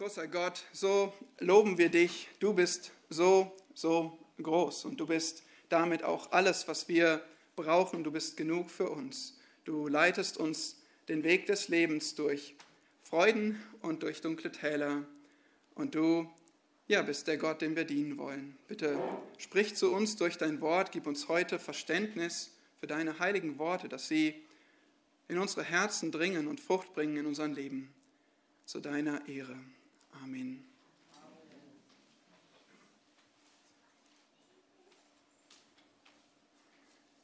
Großer Gott, so loben wir dich. Du bist so, so groß und du bist damit auch alles, was wir brauchen. Du bist genug für uns. Du leitest uns den Weg des Lebens durch Freuden und durch dunkle Täler. Und du, ja, bist der Gott, dem wir dienen wollen. Bitte sprich zu uns durch dein Wort, gib uns heute Verständnis für deine heiligen Worte, dass sie in unsere Herzen dringen und Frucht bringen in unserem Leben. Zu deiner Ehre. Amen.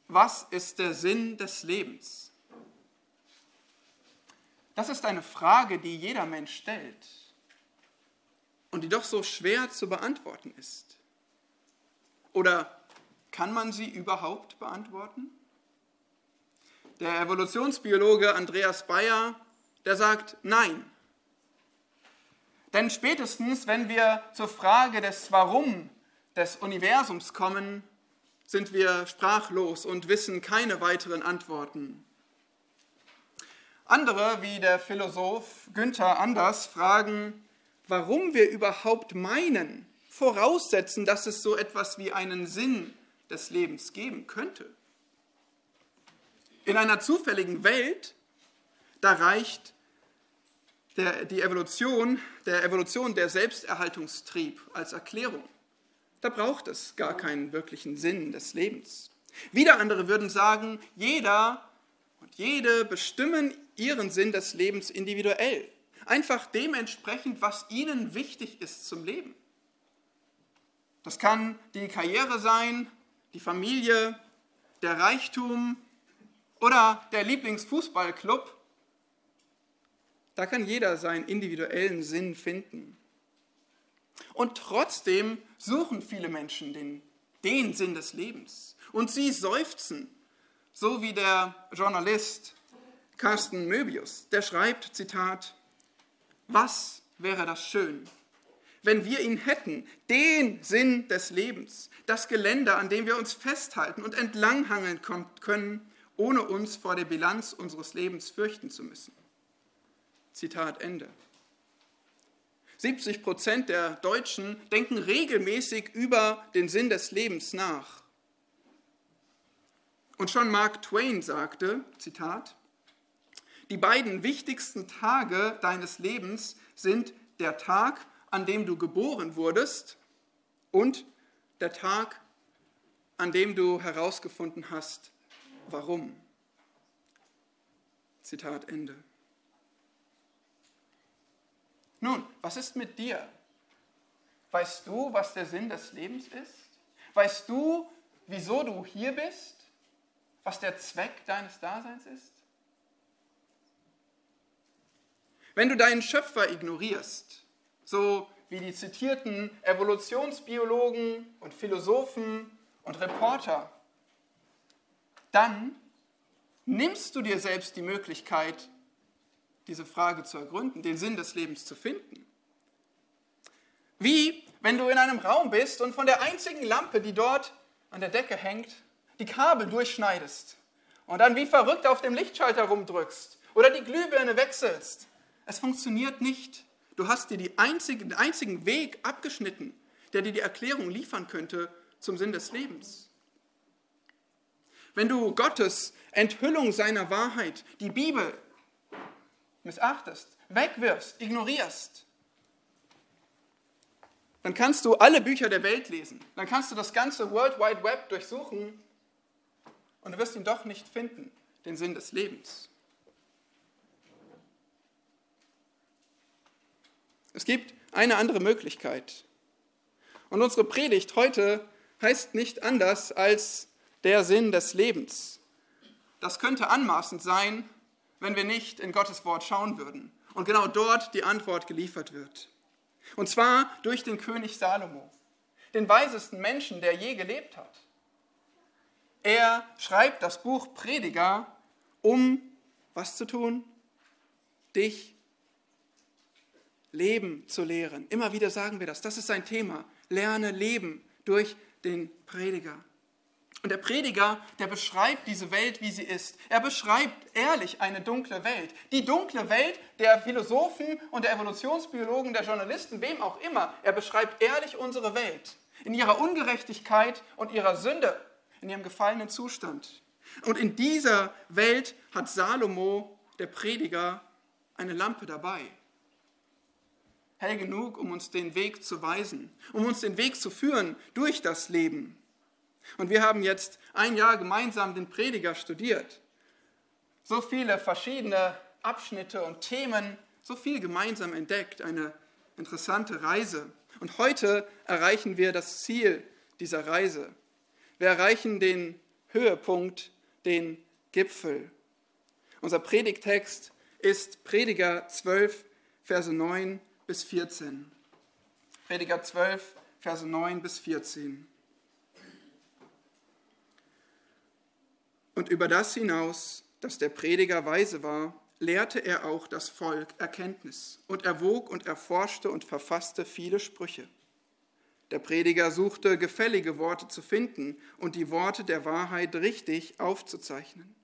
Was ist der Sinn des Lebens? Das ist eine Frage, die jeder Mensch stellt und die doch so schwer zu beantworten ist. Oder kann man sie überhaupt beantworten? Der Evolutionsbiologe Andreas Bayer, der sagt nein. Denn spätestens, wenn wir zur Frage des Warum des Universums kommen, sind wir sprachlos und wissen keine weiteren Antworten. Andere, wie der Philosoph Günther Anders, fragen, warum wir überhaupt meinen, voraussetzen, dass es so etwas wie einen Sinn des Lebens geben könnte. In einer zufälligen Welt, da reicht der, die Evolution, der Evolution der Selbsterhaltungstrieb als Erklärung. Da braucht es gar keinen wirklichen Sinn des Lebens. Wieder andere würden sagen, jeder und jede bestimmen ihren Sinn des Lebens individuell. Einfach dementsprechend, was ihnen wichtig ist zum Leben. Das kann die Karriere sein, die Familie, der Reichtum oder der Lieblingsfußballclub da kann jeder seinen individuellen Sinn finden. Und trotzdem suchen viele Menschen den, den Sinn des Lebens. Und sie seufzen, so wie der Journalist Carsten Möbius, der schreibt, Zitat, was wäre das schön, wenn wir ihn hätten, den Sinn des Lebens, das Geländer, an dem wir uns festhalten und entlanghangeln können, ohne uns vor der Bilanz unseres Lebens fürchten zu müssen. Zitat Ende. 70 Prozent der Deutschen denken regelmäßig über den Sinn des Lebens nach. Und schon Mark Twain sagte, Zitat, die beiden wichtigsten Tage deines Lebens sind der Tag, an dem du geboren wurdest und der Tag, an dem du herausgefunden hast, warum. Zitat Ende. Nun, was ist mit dir? Weißt du, was der Sinn des Lebens ist? Weißt du, wieso du hier bist? Was der Zweck deines Daseins ist? Wenn du deinen Schöpfer ignorierst, so wie die zitierten Evolutionsbiologen und Philosophen und Reporter, dann nimmst du dir selbst die Möglichkeit, diese Frage zu ergründen, den Sinn des Lebens zu finden. Wie wenn du in einem Raum bist und von der einzigen Lampe, die dort an der Decke hängt, die Kabel durchschneidest und dann wie verrückt auf dem Lichtschalter rumdrückst oder die Glühbirne wechselst. Es funktioniert nicht. Du hast dir einzige, den einzigen Weg abgeschnitten, der dir die Erklärung liefern könnte zum Sinn des Lebens. Wenn du Gottes Enthüllung seiner Wahrheit, die Bibel, missachtest, wegwirfst, ignorierst, dann kannst du alle Bücher der Welt lesen. Dann kannst du das ganze World Wide Web durchsuchen und du wirst ihn doch nicht finden, den Sinn des Lebens. Es gibt eine andere Möglichkeit. Und unsere Predigt heute heißt nicht anders als der Sinn des Lebens. Das könnte anmaßend sein, wenn wir nicht in Gottes Wort schauen würden und genau dort die Antwort geliefert wird. Und zwar durch den König Salomo, den weisesten Menschen, der je gelebt hat. Er schreibt das Buch Prediger, um was zu tun? Dich Leben zu lehren. Immer wieder sagen wir das. Das ist sein Thema. Lerne Leben durch den Prediger. Und der Prediger, der beschreibt diese Welt, wie sie ist. Er beschreibt ehrlich eine dunkle Welt. Die dunkle Welt der Philosophen und der Evolutionsbiologen, der Journalisten, wem auch immer. Er beschreibt ehrlich unsere Welt in ihrer Ungerechtigkeit und ihrer Sünde, in ihrem gefallenen Zustand. Und in dieser Welt hat Salomo, der Prediger, eine Lampe dabei. Hell genug, um uns den Weg zu weisen, um uns den Weg zu führen durch das Leben. Und wir haben jetzt ein Jahr gemeinsam den Prediger studiert. So viele verschiedene Abschnitte und Themen, so viel gemeinsam entdeckt, eine interessante Reise. Und heute erreichen wir das Ziel dieser Reise. Wir erreichen den Höhepunkt, den Gipfel. Unser Predigtext ist Prediger 12, Verse 9 bis 14. Prediger 12, Verse 9 bis 14. Und über das hinaus, dass der Prediger weise war, lehrte er auch das Volk Erkenntnis und erwog und erforschte und verfasste viele Sprüche. Der Prediger suchte gefällige Worte zu finden und die Worte der Wahrheit richtig aufzuzeichnen.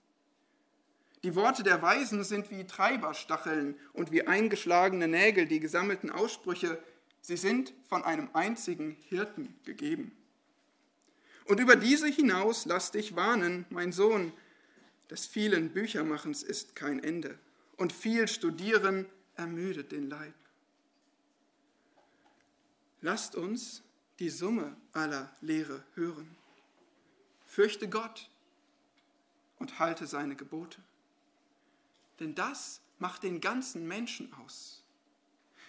Die Worte der Weisen sind wie Treiberstacheln und wie eingeschlagene Nägel, die gesammelten Aussprüche, sie sind von einem einzigen Hirten gegeben. Und über diese hinaus lass dich warnen, mein Sohn, des vielen Büchermachens ist kein Ende und viel Studieren ermüdet den Leib. Lasst uns die Summe aller Lehre hören. Fürchte Gott und halte seine Gebote. Denn das macht den ganzen Menschen aus.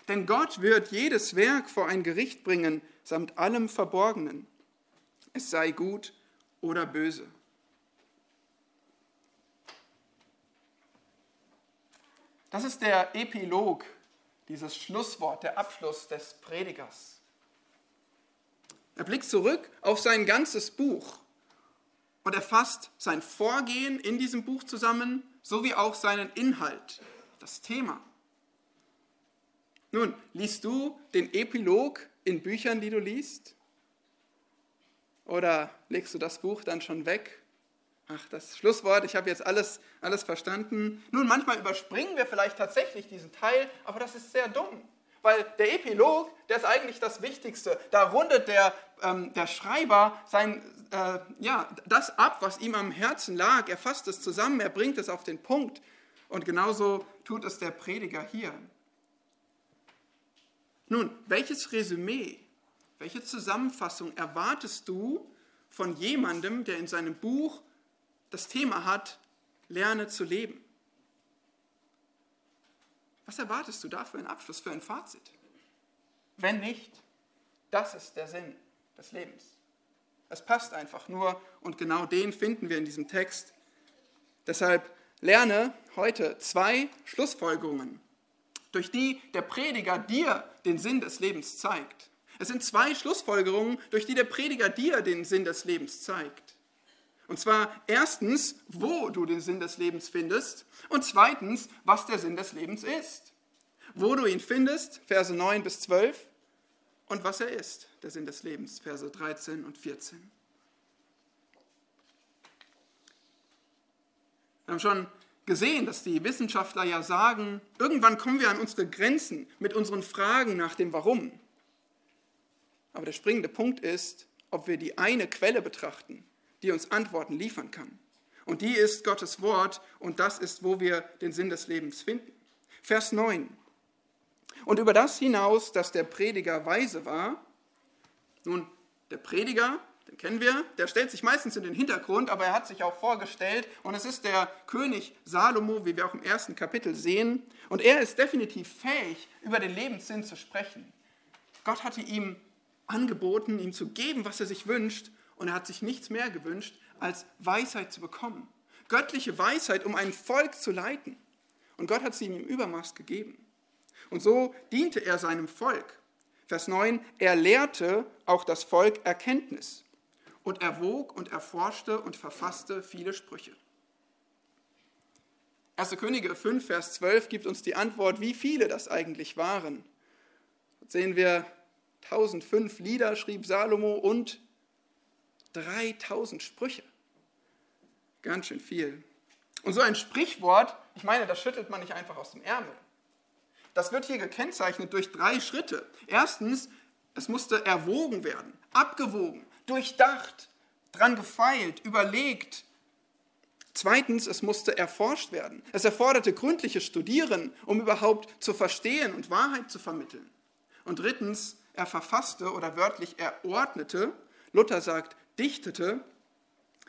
Denn Gott wird jedes Werk vor ein Gericht bringen, samt allem Verborgenen es sei gut oder böse. Das ist der Epilog, dieses Schlusswort, der Abschluss des Predigers. Er blickt zurück auf sein ganzes Buch und er fasst sein Vorgehen in diesem Buch zusammen, sowie auch seinen Inhalt, das Thema. Nun, liest du den Epilog in Büchern, die du liest? Oder legst du das Buch dann schon weg? Ach, das Schlusswort, ich habe jetzt alles, alles verstanden. Nun, manchmal überspringen wir vielleicht tatsächlich diesen Teil, aber das ist sehr dumm. Weil der Epilog, der ist eigentlich das Wichtigste. Da rundet der, ähm, der Schreiber sein, äh, ja, das ab, was ihm am Herzen lag. Er fasst es zusammen, er bringt es auf den Punkt. Und genauso tut es der Prediger hier. Nun, welches Resümee welche Zusammenfassung erwartest du von jemandem, der in seinem Buch das Thema hat, lerne zu leben? Was erwartest du da für einen Abschluss, für ein Fazit? Wenn nicht, das ist der Sinn des Lebens. Es passt einfach nur und genau den finden wir in diesem Text. Deshalb lerne heute zwei Schlussfolgerungen, durch die der Prediger dir den Sinn des Lebens zeigt. Es sind zwei Schlussfolgerungen, durch die der Prediger dir den Sinn des Lebens zeigt. Und zwar erstens, wo du den Sinn des Lebens findest und zweitens, was der Sinn des Lebens ist. Wo du ihn findest, Verse 9 bis 12 und was er ist, der Sinn des Lebens, Verse 13 und 14. Wir haben schon gesehen, dass die Wissenschaftler ja sagen, irgendwann kommen wir an unsere Grenzen mit unseren Fragen nach dem Warum. Aber der springende Punkt ist, ob wir die eine Quelle betrachten, die uns Antworten liefern kann. Und die ist Gottes Wort und das ist, wo wir den Sinn des Lebens finden. Vers 9. Und über das hinaus, dass der Prediger weise war, nun, der Prediger, den kennen wir, der stellt sich meistens in den Hintergrund, aber er hat sich auch vorgestellt und es ist der König Salomo, wie wir auch im ersten Kapitel sehen. Und er ist definitiv fähig, über den Lebenssinn zu sprechen. Gott hatte ihm angeboten, ihm zu geben, was er sich wünscht, und er hat sich nichts mehr gewünscht, als Weisheit zu bekommen. Göttliche Weisheit, um ein Volk zu leiten. Und Gott hat sie ihm im Übermaß gegeben. Und so diente er seinem Volk. Vers 9, er lehrte auch das Volk Erkenntnis und erwog und erforschte und verfasste viele Sprüche. 1. Könige 5, Vers 12 gibt uns die Antwort, wie viele das eigentlich waren. Dort sehen wir 1005 Lieder schrieb Salomo und 3000 Sprüche. Ganz schön viel. Und so ein Sprichwort, ich meine, das schüttelt man nicht einfach aus dem Ärmel. Das wird hier gekennzeichnet durch drei Schritte. Erstens, es musste erwogen werden, abgewogen, durchdacht, dran gefeilt, überlegt. Zweitens, es musste erforscht werden. Es erforderte gründliches Studieren, um überhaupt zu verstehen und Wahrheit zu vermitteln. Und drittens, er verfasste oder wörtlich er ordnete, Luther sagt, dichtete,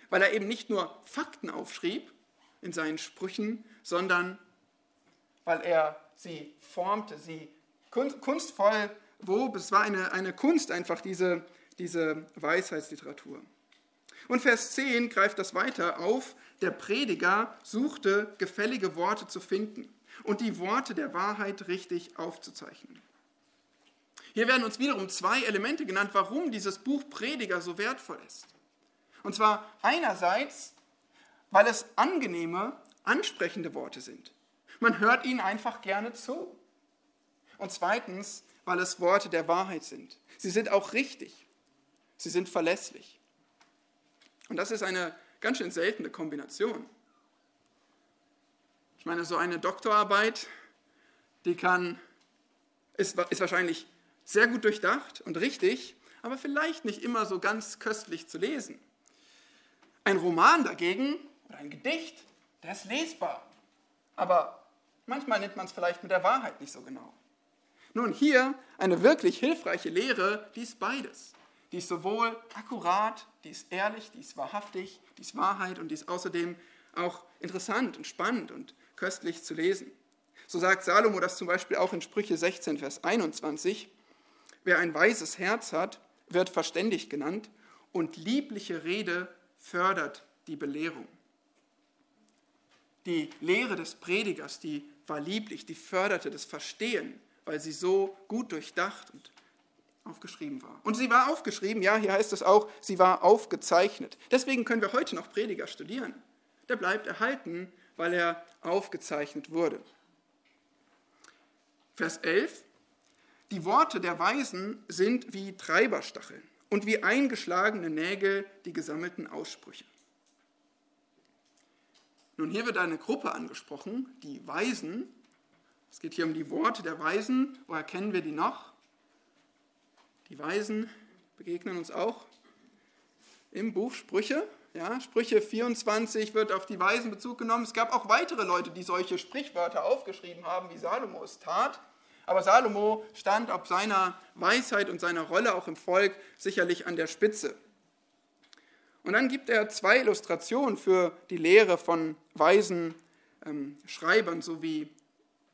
weil er eben nicht nur Fakten aufschrieb in seinen Sprüchen, sondern weil er sie formte, sie kunstvoll wob. Es war eine, eine Kunst einfach, diese, diese Weisheitsliteratur. Und Vers 10 greift das weiter auf. Der Prediger suchte gefällige Worte zu finden und die Worte der Wahrheit richtig aufzuzeichnen. Hier werden uns wiederum zwei Elemente genannt, warum dieses Buch Prediger so wertvoll ist. Und zwar einerseits, weil es angenehme, ansprechende Worte sind. Man hört ihnen einfach gerne zu. Und zweitens, weil es Worte der Wahrheit sind. Sie sind auch richtig. Sie sind verlässlich. Und das ist eine ganz schön seltene Kombination. Ich meine, so eine Doktorarbeit, die kann, ist, ist wahrscheinlich sehr gut durchdacht und richtig, aber vielleicht nicht immer so ganz köstlich zu lesen. Ein Roman dagegen oder ein Gedicht, der ist lesbar, aber manchmal nimmt man es vielleicht mit der Wahrheit nicht so genau. Nun, hier eine wirklich hilfreiche Lehre, die ist beides. Die ist sowohl akkurat, die ist ehrlich, die ist wahrhaftig, die ist Wahrheit und die ist außerdem auch interessant und spannend und köstlich zu lesen. So sagt Salomo das zum Beispiel auch in Sprüche 16, Vers 21. Wer ein weises Herz hat, wird verständig genannt und liebliche Rede fördert die Belehrung. Die Lehre des Predigers, die war lieblich, die förderte das Verstehen, weil sie so gut durchdacht und aufgeschrieben war. Und sie war aufgeschrieben, ja, hier heißt es auch, sie war aufgezeichnet. Deswegen können wir heute noch Prediger studieren. Der bleibt erhalten, weil er aufgezeichnet wurde. Vers 11. Die Worte der Weisen sind wie Treiberstacheln und wie eingeschlagene Nägel die gesammelten Aussprüche. Nun, hier wird eine Gruppe angesprochen, die Weisen. Es geht hier um die Worte der Weisen. Woher kennen wir die noch? Die Weisen begegnen uns auch im Buch Sprüche. Ja, Sprüche 24 wird auf die Weisen Bezug genommen. Es gab auch weitere Leute, die solche Sprichwörter aufgeschrieben haben, wie Salomo es tat. Aber Salomo stand auf seiner Weisheit und seiner Rolle auch im Volk sicherlich an der Spitze. Und dann gibt er zwei Illustrationen für die Lehre von weisen ähm, Schreibern, so wie,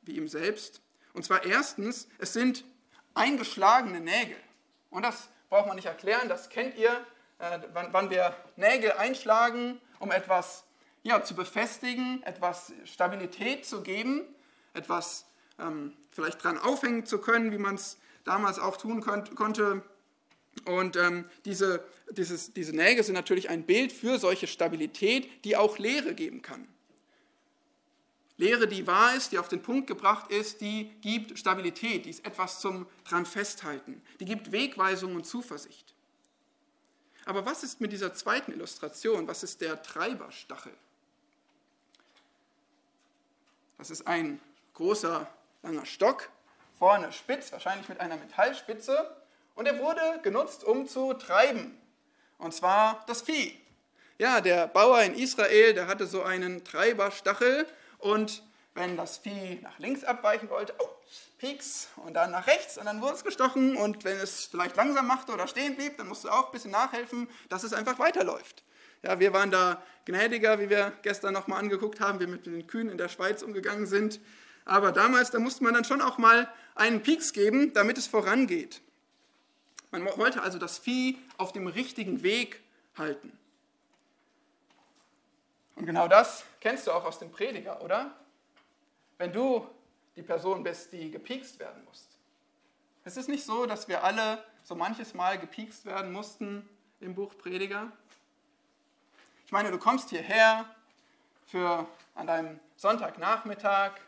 wie ihm selbst. Und zwar erstens, es sind eingeschlagene Nägel. Und das braucht man nicht erklären, das kennt ihr, äh, wann, wann, wir Nägel einschlagen, um etwas ja, zu befestigen, etwas Stabilität zu geben, etwas ähm, vielleicht dran aufhängen zu können, wie man es damals auch tun konnte. Und ähm, diese, dieses, diese Nägel sind natürlich ein Bild für solche Stabilität, die auch Lehre geben kann. Lehre, die wahr ist, die auf den Punkt gebracht ist, die gibt Stabilität, die ist etwas zum dran festhalten, die gibt Wegweisung und Zuversicht. Aber was ist mit dieser zweiten Illustration? Was ist der Treiberstachel? Das ist ein großer langer Stock, vorne spitz, wahrscheinlich mit einer Metallspitze. Und er wurde genutzt, um zu treiben. Und zwar das Vieh. Ja, der Bauer in Israel, der hatte so einen Treiberstachel. Und wenn das Vieh nach links abweichen wollte, oh, Pieks, und dann nach rechts, und dann wurde es gestochen. Und wenn es vielleicht langsam machte oder stehen blieb, dann musst du auch ein bisschen nachhelfen, dass es einfach weiterläuft. Ja, wir waren da gnädiger, wie wir gestern nochmal angeguckt haben, wie wir mit den Kühen in der Schweiz umgegangen sind. Aber damals, da musste man dann schon auch mal einen Pieks geben, damit es vorangeht. Man wollte also das Vieh auf dem richtigen Weg halten. Und genau das kennst du auch aus dem Prediger, oder? Wenn du die Person bist, die gepiekst werden muss. Es ist nicht so, dass wir alle so manches Mal gepiekst werden mussten im Buch Prediger. Ich meine, du kommst hierher für an deinem Sonntagnachmittag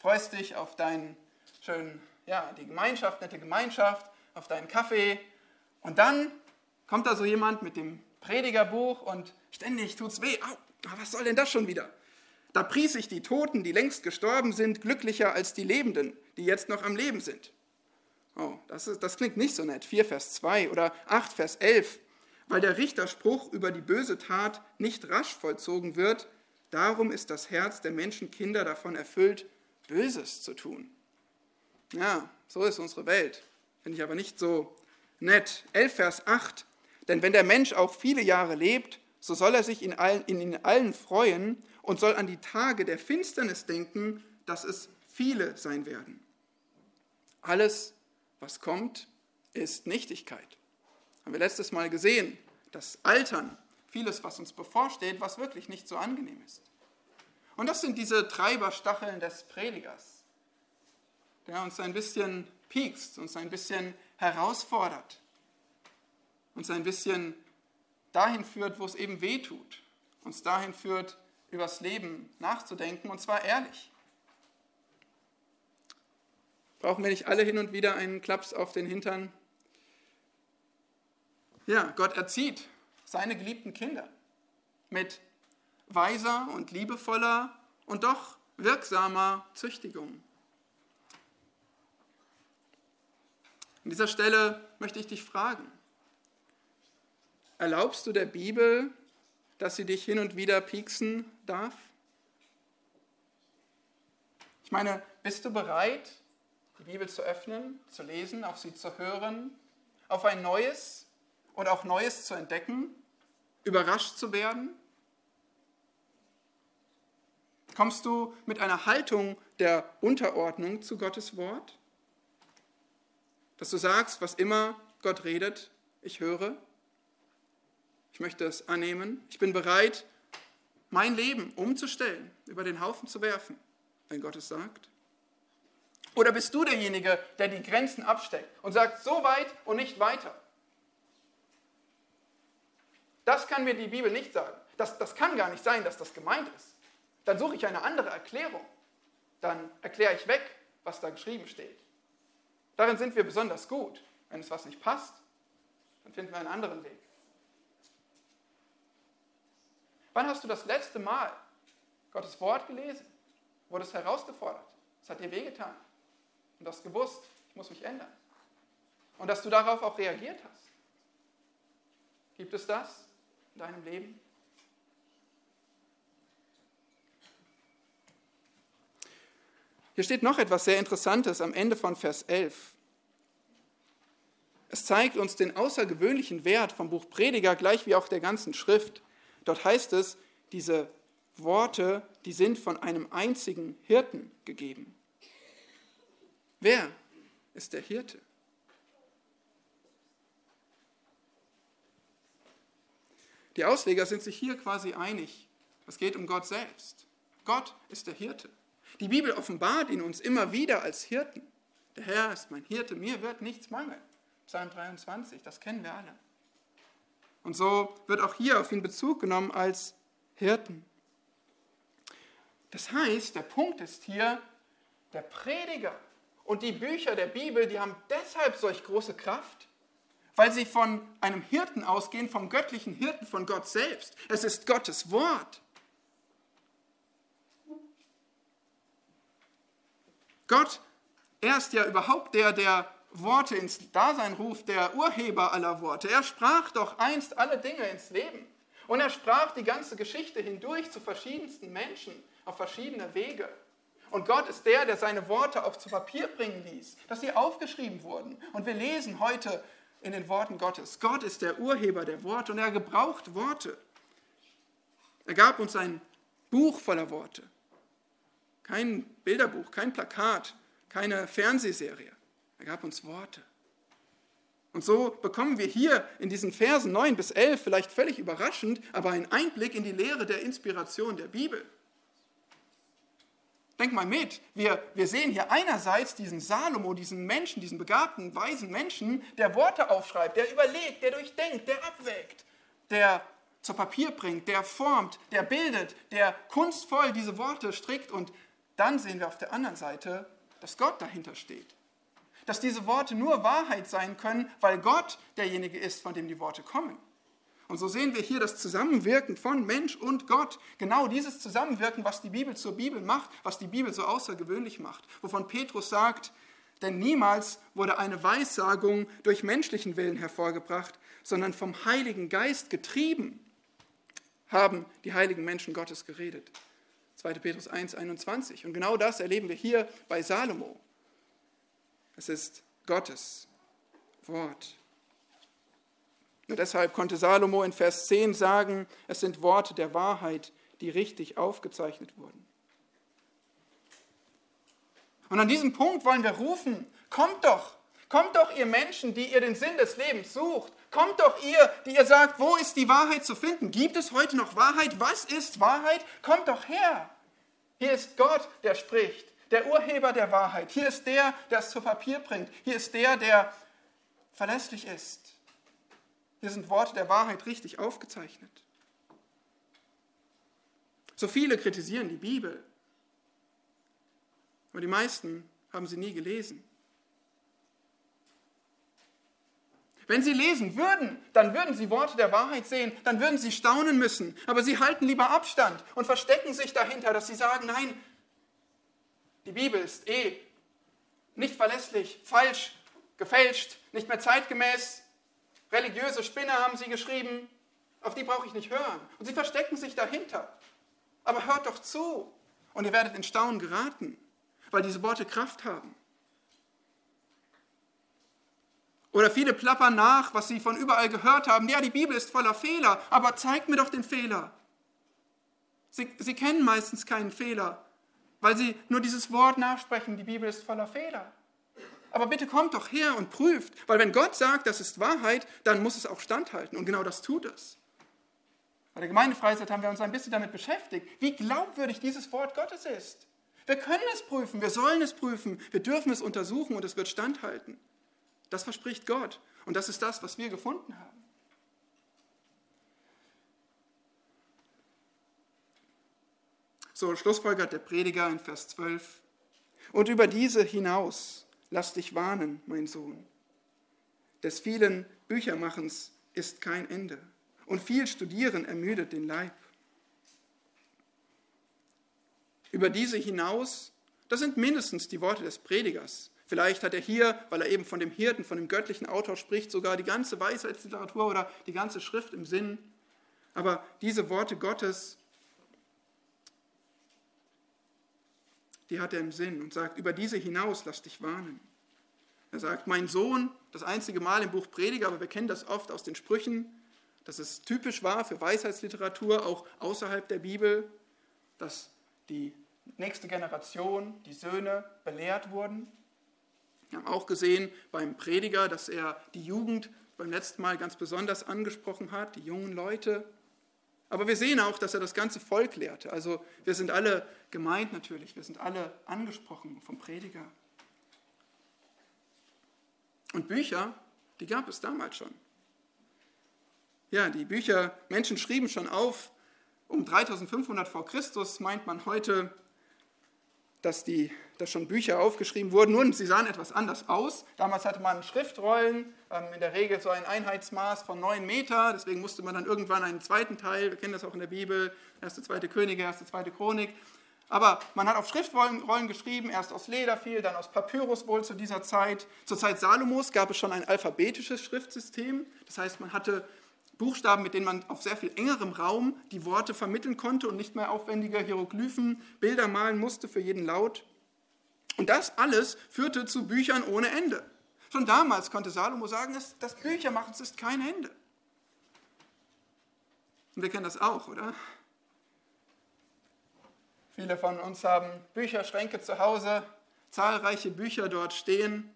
freust dich auf deinen schönen, ja, die Gemeinschaft, nette Gemeinschaft, auf deinen Kaffee. Und dann kommt da so jemand mit dem Predigerbuch und ständig tut's weh. Au, was soll denn das schon wieder? Da pries ich die Toten, die längst gestorben sind, glücklicher als die Lebenden, die jetzt noch am Leben sind. Oh, das, ist, das klingt nicht so nett. 4 Vers 2 oder 8 Vers 11. Weil der Richterspruch über die böse Tat nicht rasch vollzogen wird, darum ist das Herz der Menschenkinder davon erfüllt, Böses zu tun. Ja, so ist unsere Welt. Finde ich aber nicht so nett. 11 Vers 8. Denn wenn der Mensch auch viele Jahre lebt, so soll er sich in allen, in, in allen freuen und soll an die Tage der Finsternis denken, dass es viele sein werden. Alles, was kommt, ist Nichtigkeit. Haben wir letztes Mal gesehen, das Altern, vieles, was uns bevorsteht, was wirklich nicht so angenehm ist. Und das sind diese Treiberstacheln des Predigers, der uns ein bisschen piekst, uns ein bisschen herausfordert, uns ein bisschen dahin führt, wo es eben weh tut, uns dahin führt, übers Leben nachzudenken, und zwar ehrlich. Brauchen wir nicht alle hin und wieder einen Klaps auf den Hintern? Ja, Gott erzieht seine geliebten Kinder mit weiser und liebevoller und doch wirksamer Züchtigung. An dieser Stelle möchte ich dich fragen, erlaubst du der Bibel, dass sie dich hin und wieder pieksen darf? Ich meine, bist du bereit, die Bibel zu öffnen, zu lesen, auf sie zu hören, auf ein neues und auch Neues zu entdecken, überrascht zu werden? Kommst du mit einer Haltung der Unterordnung zu Gottes Wort? Dass du sagst, was immer Gott redet, ich höre, ich möchte es annehmen, ich bin bereit, mein Leben umzustellen, über den Haufen zu werfen, wenn Gott es sagt? Oder bist du derjenige, der die Grenzen absteckt und sagt, so weit und nicht weiter? Das kann mir die Bibel nicht sagen. Das, das kann gar nicht sein, dass das gemeint ist. Dann suche ich eine andere Erklärung. Dann erkläre ich weg, was da geschrieben steht. Darin sind wir besonders gut. Wenn es was nicht passt, dann finden wir einen anderen Weg. Wann hast du das letzte Mal Gottes Wort gelesen? Wurde es herausgefordert? Es hat dir wehgetan. Und hast gewusst, ich muss mich ändern. Und dass du darauf auch reagiert hast. Gibt es das in deinem Leben? Hier steht noch etwas sehr Interessantes am Ende von Vers 11. Es zeigt uns den außergewöhnlichen Wert vom Buch Prediger, gleich wie auch der ganzen Schrift. Dort heißt es, diese Worte, die sind von einem einzigen Hirten gegeben. Wer ist der Hirte? Die Ausleger sind sich hier quasi einig. Es geht um Gott selbst. Gott ist der Hirte. Die Bibel offenbart ihn uns immer wieder als Hirten. Der Herr ist mein Hirte, mir wird nichts mangeln. Psalm 23, das kennen wir alle. Und so wird auch hier auf ihn Bezug genommen als Hirten. Das heißt, der Punkt ist hier, der Prediger und die Bücher der Bibel, die haben deshalb solch große Kraft, weil sie von einem Hirten ausgehen, vom göttlichen Hirten, von Gott selbst. Es ist Gottes Wort. Gott, er ist ja überhaupt der, der Worte ins Dasein ruft, der Urheber aller Worte. Er sprach doch einst alle Dinge ins Leben. Und er sprach die ganze Geschichte hindurch zu verschiedensten Menschen auf verschiedene Wege. Und Gott ist der, der seine Worte auch zu Papier bringen ließ, dass sie aufgeschrieben wurden. Und wir lesen heute in den Worten Gottes. Gott ist der Urheber der Worte und er gebraucht Worte. Er gab uns ein Buch voller Worte. Kein Bilderbuch, kein Plakat, keine Fernsehserie. Er gab uns Worte. Und so bekommen wir hier in diesen Versen 9 bis 11 vielleicht völlig überraschend, aber einen Einblick in die Lehre der Inspiration der Bibel. Denk mal mit, wir, wir sehen hier einerseits diesen Salomo, diesen Menschen, diesen begabten, weisen Menschen, der Worte aufschreibt, der überlegt, der durchdenkt, der abwägt, der zu Papier bringt, der formt, der bildet, der kunstvoll diese Worte strickt und dann sehen wir auf der anderen Seite, dass Gott dahinter steht. Dass diese Worte nur Wahrheit sein können, weil Gott derjenige ist, von dem die Worte kommen. Und so sehen wir hier das Zusammenwirken von Mensch und Gott. Genau dieses Zusammenwirken, was die Bibel zur Bibel macht, was die Bibel so außergewöhnlich macht. Wovon Petrus sagt, denn niemals wurde eine Weissagung durch menschlichen Willen hervorgebracht, sondern vom Heiligen Geist getrieben haben die heiligen Menschen Gottes geredet. 2. Petrus 1, 21. Und genau das erleben wir hier bei Salomo. Es ist Gottes Wort. Nur deshalb konnte Salomo in Vers 10 sagen, es sind Worte der Wahrheit, die richtig aufgezeichnet wurden. Und an diesem Punkt wollen wir rufen, kommt doch, kommt doch ihr Menschen, die ihr den Sinn des Lebens sucht, kommt doch ihr, die ihr sagt, wo ist die Wahrheit zu finden? Gibt es heute noch Wahrheit? Was ist Wahrheit? Kommt doch her. Hier ist Gott, der spricht, der Urheber der Wahrheit. Hier ist der, der es zu Papier bringt. Hier ist der, der verlässlich ist. Hier sind Worte der Wahrheit richtig aufgezeichnet. So viele kritisieren die Bibel, aber die meisten haben sie nie gelesen. Wenn sie lesen würden, dann würden sie Worte der Wahrheit sehen, dann würden sie staunen müssen. Aber sie halten lieber Abstand und verstecken sich dahinter, dass sie sagen, nein, die Bibel ist eh nicht verlässlich, falsch, gefälscht, nicht mehr zeitgemäß, religiöse Spinner haben sie geschrieben, auf die brauche ich nicht hören. Und sie verstecken sich dahinter. Aber hört doch zu und ihr werdet in Staunen geraten, weil diese Worte Kraft haben. Oder viele plappern nach, was sie von überall gehört haben. Ja, die Bibel ist voller Fehler, aber zeigt mir doch den Fehler. Sie, sie kennen meistens keinen Fehler, weil sie nur dieses Wort nachsprechen, die Bibel ist voller Fehler. Aber bitte kommt doch her und prüft, weil wenn Gott sagt, das ist Wahrheit, dann muss es auch standhalten. Und genau das tut es. Bei der Gemeindefreizeit haben wir uns ein bisschen damit beschäftigt, wie glaubwürdig dieses Wort Gottes ist. Wir können es prüfen, wir sollen es prüfen, wir dürfen es untersuchen und es wird standhalten. Das verspricht Gott. Und das ist das, was wir gefunden haben. So schlussfolgert der Prediger in Vers 12. Und über diese hinaus lass dich warnen, mein Sohn. Des vielen Büchermachens ist kein Ende. Und viel Studieren ermüdet den Leib. Über diese hinaus, das sind mindestens die Worte des Predigers. Vielleicht hat er hier, weil er eben von dem Hirten, von dem göttlichen Autor spricht, sogar die ganze Weisheitsliteratur oder die ganze Schrift im Sinn. Aber diese Worte Gottes die hat er im Sinn und sagt, über diese hinaus lass dich warnen. Er sagt, mein Sohn, das einzige Mal im Buch Prediger, aber wir kennen das oft aus den Sprüchen, dass es typisch war für Weisheitsliteratur, auch außerhalb der Bibel, dass die nächste Generation, die Söhne, belehrt wurden. Wir haben auch gesehen beim Prediger, dass er die Jugend beim letzten Mal ganz besonders angesprochen hat, die jungen Leute. Aber wir sehen auch, dass er das ganze Volk lehrte. Also wir sind alle gemeint natürlich, wir sind alle angesprochen vom Prediger. Und Bücher, die gab es damals schon. Ja, die Bücher, Menschen schrieben schon auf, um 3500 vor Christus meint man heute, dass, die, dass schon Bücher aufgeschrieben wurden. Nun, sie sahen etwas anders aus. Damals hatte man Schriftrollen, ähm, in der Regel so ein Einheitsmaß von 9 Meter. Deswegen musste man dann irgendwann einen zweiten Teil, wir kennen das auch in der Bibel, erste, zweite Könige, erste, zweite Chronik. Aber man hat auf Schriftrollen geschrieben, erst aus Leder viel, dann aus Papyrus wohl zu dieser Zeit. Zur Zeit Salomos gab es schon ein alphabetisches Schriftsystem. Das heißt, man hatte Buchstaben, mit denen man auf sehr viel engerem Raum die Worte vermitteln konnte und nicht mehr aufwendige Hieroglyphen, Bilder malen musste für jeden Laut. Und das alles führte zu Büchern ohne Ende. Schon damals konnte Salomo sagen, das, Büchermachen ist kein Ende. Und wir kennen das auch, oder? Viele von uns haben Bücherschränke zu Hause, zahlreiche Bücher dort stehen.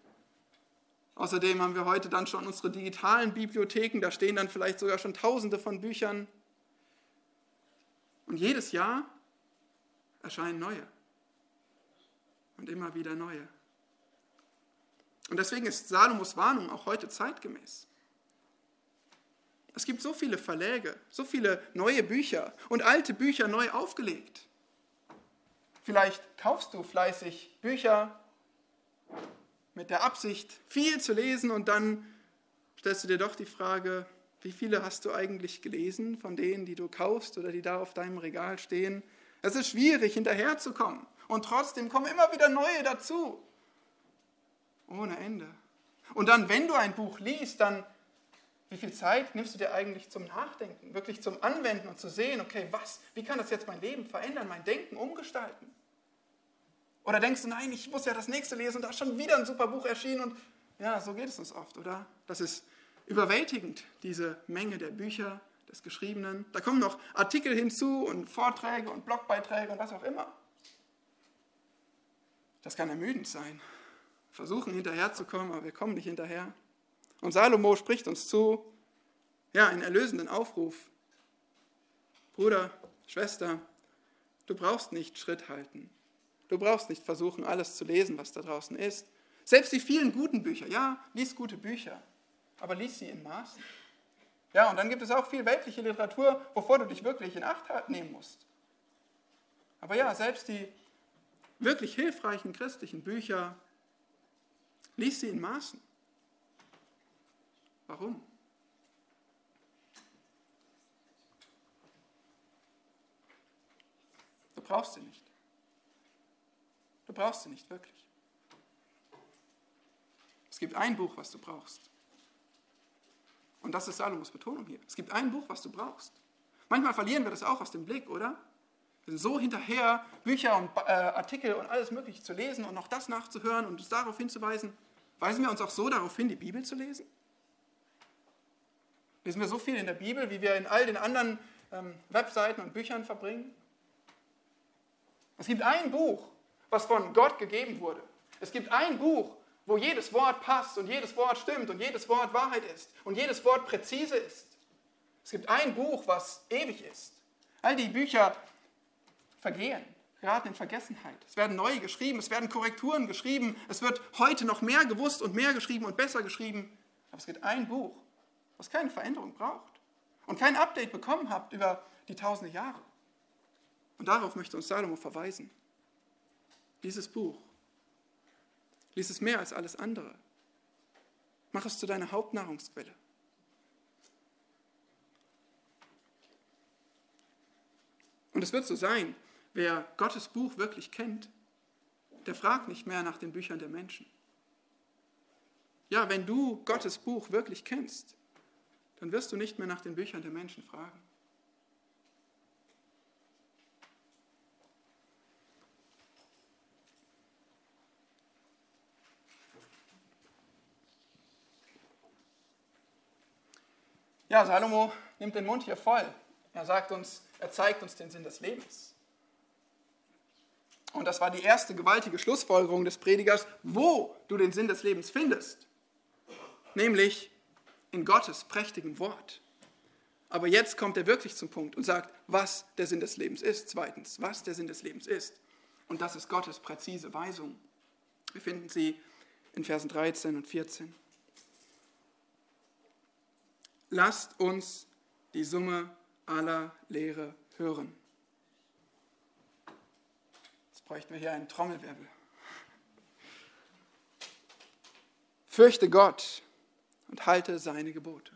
Außerdem haben wir heute dann schon unsere digitalen Bibliotheken, da stehen dann vielleicht sogar schon Tausende von Büchern. Und jedes Jahr erscheinen neue. Und immer wieder neue. Und deswegen ist Salomos Warnung auch heute zeitgemäß. Es gibt so viele Verläge, so viele neue Bücher und alte Bücher neu aufgelegt. Vielleicht kaufst du fleißig Bücher mit der Absicht, viel zu lesen und dann stellst du dir doch die Frage, Wie viele hast du eigentlich gelesen von denen, die du kaufst oder die da auf deinem Regal stehen? Es ist schwierig, hinterherzukommen. Und trotzdem kommen immer wieder neue dazu. Ohne Ende. Und dann, wenn du ein Buch liest, dann wie viel Zeit nimmst du dir eigentlich zum Nachdenken, wirklich zum Anwenden und zu sehen, okay, was, wie kann das jetzt mein Leben verändern, mein Denken umgestalten? Oder denkst du, nein, ich muss ja das nächste lesen und da ist schon wieder ein super Buch erschienen und ja, so geht es uns oft, oder? Das ist überwältigend, diese Menge der Bücher, des Geschriebenen. Da kommen noch Artikel hinzu und Vorträge und Blogbeiträge und was auch immer. Das kann ermüdend sein. Versuchen hinterherzukommen, aber wir kommen nicht hinterher. Und Salomo spricht uns zu, ja, einen erlösenden Aufruf. Bruder, Schwester, du brauchst nicht Schritt halten. Du brauchst nicht versuchen, alles zu lesen, was da draußen ist. Selbst die vielen guten Bücher, ja, lies gute Bücher, aber lies sie in Maßen. Ja, und dann gibt es auch viel weltliche Literatur, wovor du dich wirklich in Acht nehmen musst. Aber ja, selbst die wirklich hilfreichen christlichen Bücher, lies sie in Maßen. Warum? Du brauchst sie nicht. Du brauchst sie nicht wirklich. Es gibt ein Buch, was du brauchst. Und das ist Salomos Betonung hier. Es gibt ein Buch, was du brauchst. Manchmal verlieren wir das auch aus dem Blick, oder? Sind so hinterher, Bücher und äh, Artikel und alles Mögliche zu lesen und noch das nachzuhören und uns darauf hinzuweisen. Weisen wir uns auch so darauf hin, die Bibel zu lesen? Lesen wir so viel in der Bibel, wie wir in all den anderen ähm, Webseiten und Büchern verbringen? Es gibt ein Buch, was von Gott gegeben wurde. Es gibt ein Buch, wo jedes Wort passt und jedes Wort stimmt und jedes Wort Wahrheit ist und jedes Wort präzise ist. Es gibt ein Buch, was ewig ist. All die Bücher vergehen, geraten in Vergessenheit. Es werden neu geschrieben, es werden Korrekturen geschrieben, es wird heute noch mehr gewusst und mehr geschrieben und besser geschrieben. Aber es gibt ein Buch, was keine Veränderung braucht und kein Update bekommen habt über die tausende Jahre. Und darauf möchte uns Salomo verweisen. Dieses Buch Lies es mehr als alles andere. Mach es zu deiner Hauptnahrungsquelle. Und es wird so sein, wer Gottes Buch wirklich kennt, der fragt nicht mehr nach den Büchern der Menschen. Ja, wenn du Gottes Buch wirklich kennst, dann wirst du nicht mehr nach den Büchern der Menschen fragen. Ja, Salomo nimmt den Mund hier voll. Er sagt uns, er zeigt uns den Sinn des Lebens. Und das war die erste gewaltige Schlussfolgerung des Predigers, wo du den Sinn des Lebens findest. Nämlich in Gottes prächtigem Wort. Aber jetzt kommt er wirklich zum Punkt und sagt, was der Sinn des Lebens ist. Zweitens, was der Sinn des Lebens ist. Und das ist Gottes präzise Weisung. Wir finden sie in Versen 13 und 14 lasst uns die Summe aller Lehre hören. Bräuchten wir hier einen Trommelwirbel. Fürchte Gott und halte seine Gebote.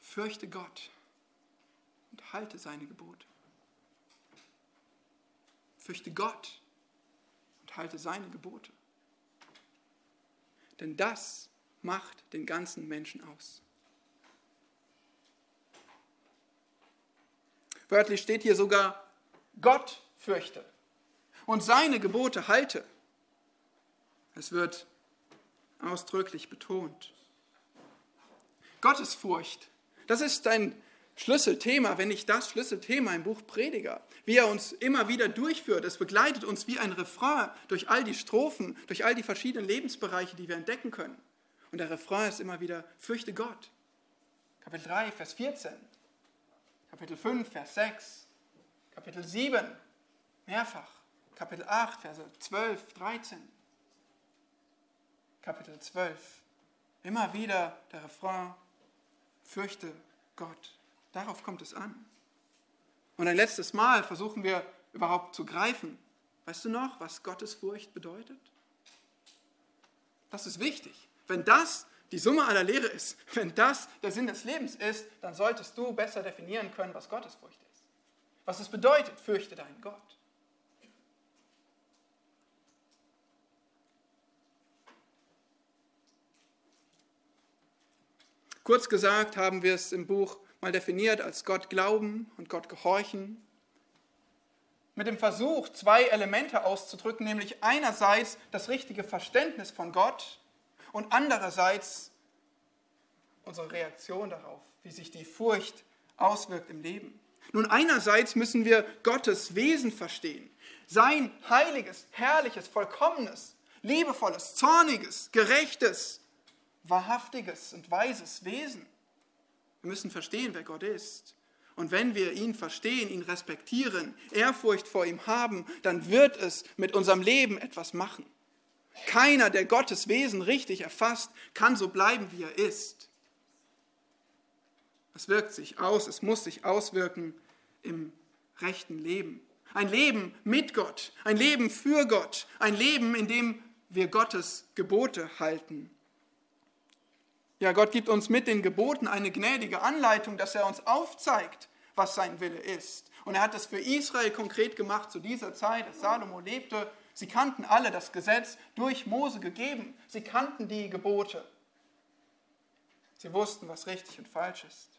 Fürchte Gott und halte seine Gebote. Fürchte Gott und halte seine Gebote. Denn das macht den ganzen Menschen aus. Wörtlich steht hier sogar, Gott fürchte und seine Gebote halte. Es wird ausdrücklich betont. Gottesfurcht, das ist ein Schlüsselthema, wenn nicht das Schlüsselthema im Buch Prediger, wie er uns immer wieder durchführt. Es begleitet uns wie ein Refrain durch all die Strophen, durch all die verschiedenen Lebensbereiche, die wir entdecken können. Und der Refrain ist immer wieder, fürchte Gott. Kapitel 3, Vers 14. Kapitel 5, Vers 6. Kapitel 7, mehrfach. Kapitel 8, Verse 12, 13. Kapitel 12. Immer wieder der Refrain, fürchte Gott. Darauf kommt es an. Und ein letztes Mal versuchen wir überhaupt zu greifen. Weißt du noch, was Gottes Furcht bedeutet? Das ist wichtig. Wenn das die Summe aller Lehre ist, wenn das der Sinn des Lebens ist, dann solltest du besser definieren können, was Gottesfurcht ist. Was es bedeutet, fürchte deinen Gott. Kurz gesagt haben wir es im Buch mal definiert als Gott glauben und Gott gehorchen. Mit dem Versuch, zwei Elemente auszudrücken, nämlich einerseits das richtige Verständnis von Gott und andererseits unsere Reaktion darauf, wie sich die Furcht auswirkt im Leben. Nun, einerseits müssen wir Gottes Wesen verstehen, sein heiliges, herrliches, vollkommenes, liebevolles, zorniges, gerechtes, wahrhaftiges und weises Wesen. Wir müssen verstehen, wer Gott ist. Und wenn wir ihn verstehen, ihn respektieren, Ehrfurcht vor ihm haben, dann wird es mit unserem Leben etwas machen. Keiner, der Gottes Wesen richtig erfasst, kann so bleiben, wie er ist. Es wirkt sich aus, es muss sich auswirken im rechten Leben. Ein Leben mit Gott, ein Leben für Gott, ein Leben, in dem wir Gottes Gebote halten. Ja, Gott gibt uns mit den Geboten eine gnädige Anleitung, dass er uns aufzeigt, was sein Wille ist. Und er hat das für Israel konkret gemacht zu dieser Zeit, als Salomo lebte. Sie kannten alle das Gesetz durch Mose gegeben. Sie kannten die Gebote. Sie wussten, was richtig und falsch ist.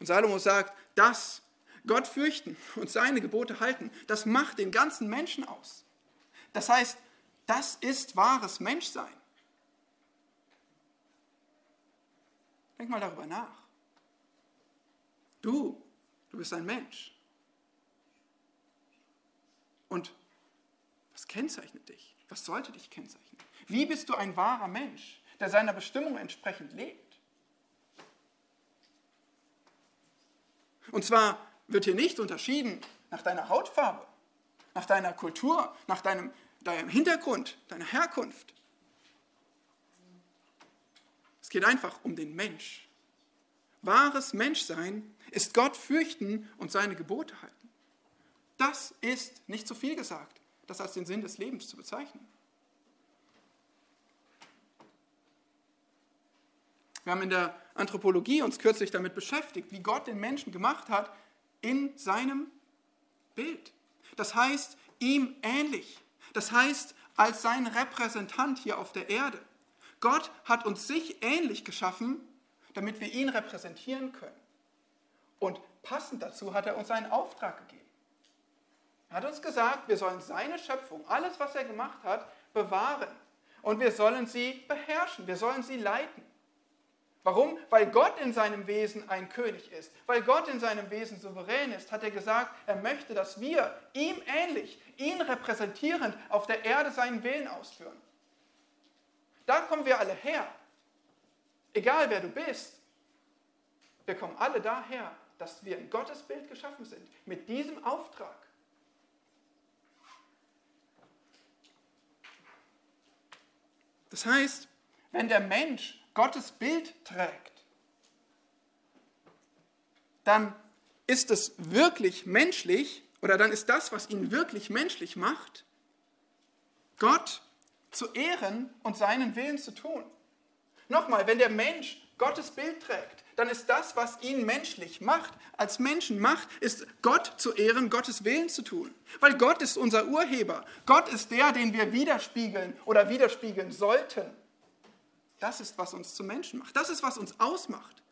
Und Salomo sagt, das Gott fürchten und seine Gebote halten, das macht den ganzen Menschen aus. Das heißt, das ist wahres Menschsein. Denk mal darüber nach. Du, du bist ein Mensch. Und was kennzeichnet dich? Was sollte dich kennzeichnen? Wie bist du ein wahrer Mensch, der seiner Bestimmung entsprechend lebt? Und zwar wird hier nicht unterschieden nach deiner Hautfarbe, nach deiner Kultur, nach deinem, deinem Hintergrund, deiner Herkunft. Es geht einfach um den Mensch. Wahres Menschsein ist Gott fürchten und seine Gebote halten. Das ist nicht zu viel gesagt, das als den Sinn des Lebens zu bezeichnen. Wir haben in der Anthropologie uns kürzlich damit beschäftigt, wie Gott den Menschen gemacht hat in seinem Bild. Das heißt, ihm ähnlich. Das heißt, als sein Repräsentant hier auf der Erde. Gott hat uns sich ähnlich geschaffen, damit wir ihn repräsentieren können. Und passend dazu hat er uns einen Auftrag gegeben. Er hat uns gesagt, wir sollen seine Schöpfung, alles, was er gemacht hat, bewahren. Und wir sollen sie beherrschen, wir sollen sie leiten. Warum? Weil Gott in seinem Wesen ein König ist. Weil Gott in seinem Wesen souverän ist, hat er gesagt, er möchte, dass wir ihm ähnlich, ihn repräsentierend auf der Erde seinen Willen ausführen. Da kommen wir alle her. Egal wer du bist, wir kommen alle daher, dass wir in Gottes Bild geschaffen sind, mit diesem Auftrag. Das heißt, wenn der Mensch Gottes Bild trägt, dann ist es wirklich menschlich oder dann ist das, was ihn wirklich menschlich macht, Gott zu ehren und seinen Willen zu tun. Nochmal, wenn der Mensch Gottes Bild trägt, dann ist das, was ihn menschlich macht, als Menschen macht, ist Gott zu ehren, Gottes Willen zu tun. Weil Gott ist unser Urheber. Gott ist der, den wir widerspiegeln oder widerspiegeln sollten. Das ist, was uns zu Menschen macht. Das ist, was uns ausmacht.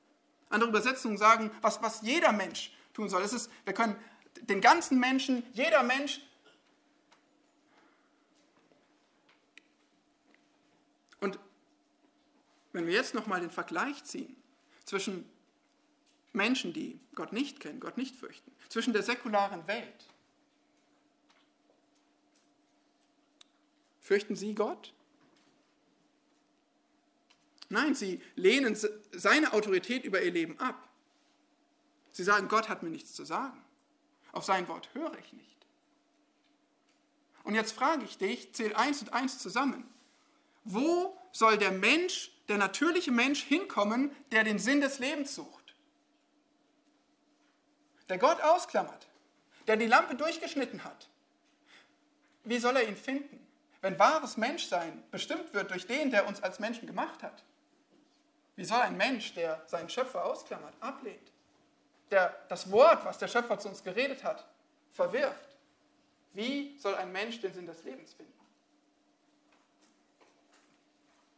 Andere Übersetzungen sagen, was, was jeder Mensch tun soll. Das ist, wir können den ganzen Menschen, jeder Mensch Und wenn wir jetzt nochmal den Vergleich ziehen zwischen Menschen, die Gott nicht kennen, Gott nicht fürchten, zwischen der säkularen Welt, fürchten sie Gott? Nein, sie lehnen seine Autorität über ihr Leben ab. Sie sagen, Gott hat mir nichts zu sagen. Auf sein Wort höre ich nicht. Und jetzt frage ich dich, zähl eins und eins zusammen. Wo soll der Mensch, der natürliche Mensch hinkommen, der den Sinn des Lebens sucht? Der Gott ausklammert, der die Lampe durchgeschnitten hat. Wie soll er ihn finden? wenn wahres Menschsein bestimmt wird durch den, der uns als Menschen gemacht hat, wie soll ein Mensch, der seinen Schöpfer ausklammert, ablehnt, der das Wort, was der Schöpfer zu uns geredet hat, verwirft, wie soll ein Mensch den Sinn des Lebens finden?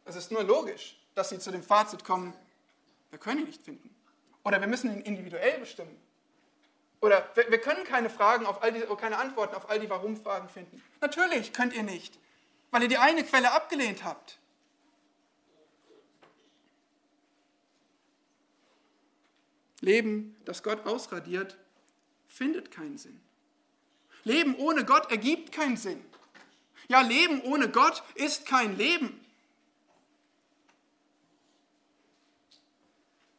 Es ist nur logisch, dass sie zu dem Fazit kommen, wir können ihn nicht finden. Oder wir müssen ihn individuell bestimmen. Oder wir, wir können keine Fragen auf all die, keine Antworten auf all die Warum-Fragen finden. Natürlich könnt ihr nicht, weil ihr die eine Quelle abgelehnt habt. Leben, das Gott ausradiert, findet keinen Sinn. Leben ohne Gott ergibt keinen Sinn. Ja, Leben ohne Gott ist kein Leben.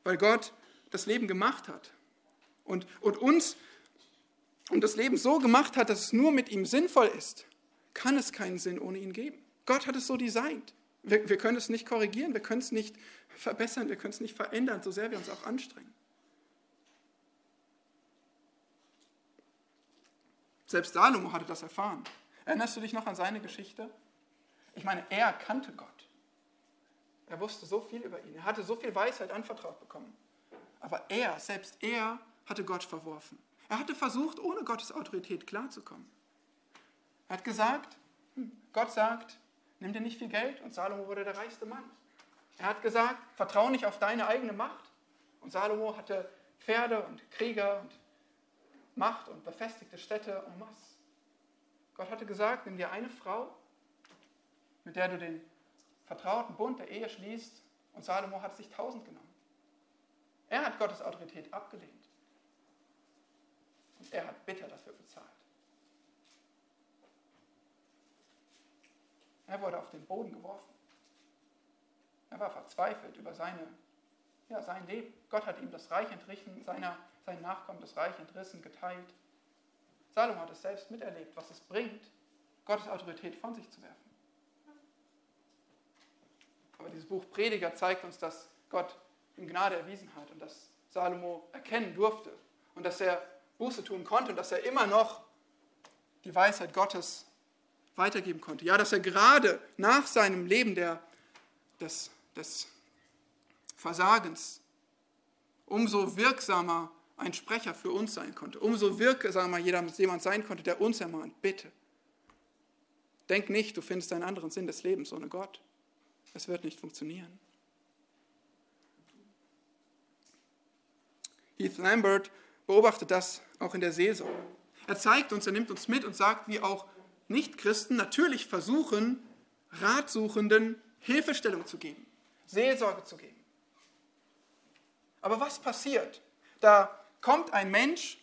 Weil Gott das Leben gemacht hat und, und uns und das Leben so gemacht hat, dass es nur mit ihm sinnvoll ist, kann es keinen Sinn ohne ihn geben. Gott hat es so designt. Wir, wir können es nicht korrigieren, wir können es nicht verbessern, wir können es nicht verändern, so sehr wir uns auch anstrengen. Selbst Salomo hatte das erfahren. Erinnerst du dich noch an seine Geschichte? Ich meine, er kannte Gott. Er wusste so viel über ihn. Er hatte so viel Weisheit anvertraut bekommen. Aber er, selbst er, hatte Gott verworfen. Er hatte versucht, ohne Gottes Autorität klarzukommen. Er hat gesagt, hm, Gott sagt, nimm dir nicht viel Geld und Salomo wurde der reichste Mann. Er hat gesagt, vertraue nicht auf deine eigene Macht. Und Salomo hatte Pferde und Krieger und Macht und befestigte Städte en masse. Gott hatte gesagt, nimm dir eine Frau, mit der du den vertrauten Bund der Ehe schließt, und Salomo hat sich tausend genommen. Er hat Gottes Autorität abgelehnt. Und er hat bitter dafür bezahlt. Er wurde auf den Boden geworfen. Er war verzweifelt über seine, ja, sein Leben. Gott hat ihm das Reich entrichten, seiner sein Nachkommen das Reich entrissen, geteilt. Salomo hat es selbst miterlebt, was es bringt, Gottes Autorität von sich zu werfen. Aber dieses Buch Prediger zeigt uns, dass Gott ihm Gnade erwiesen hat und dass Salomo erkennen durfte und dass er Buße tun konnte und dass er immer noch die Weisheit Gottes weitergeben konnte. Ja, dass er gerade nach seinem Leben der, des, des Versagens umso wirksamer ein Sprecher für uns sein konnte, umso wirksamer jemand sein konnte, der uns ermahnt, bitte. Denk nicht, du findest einen anderen Sinn des Lebens ohne Gott. Es wird nicht funktionieren. Heath Lambert beobachtet das auch in der Seelsorge. Er zeigt uns, er nimmt uns mit und sagt, wie auch Nichtchristen natürlich versuchen, Ratsuchenden Hilfestellung zu geben, Seelsorge zu geben. Aber was passiert? Da kommt ein Mensch,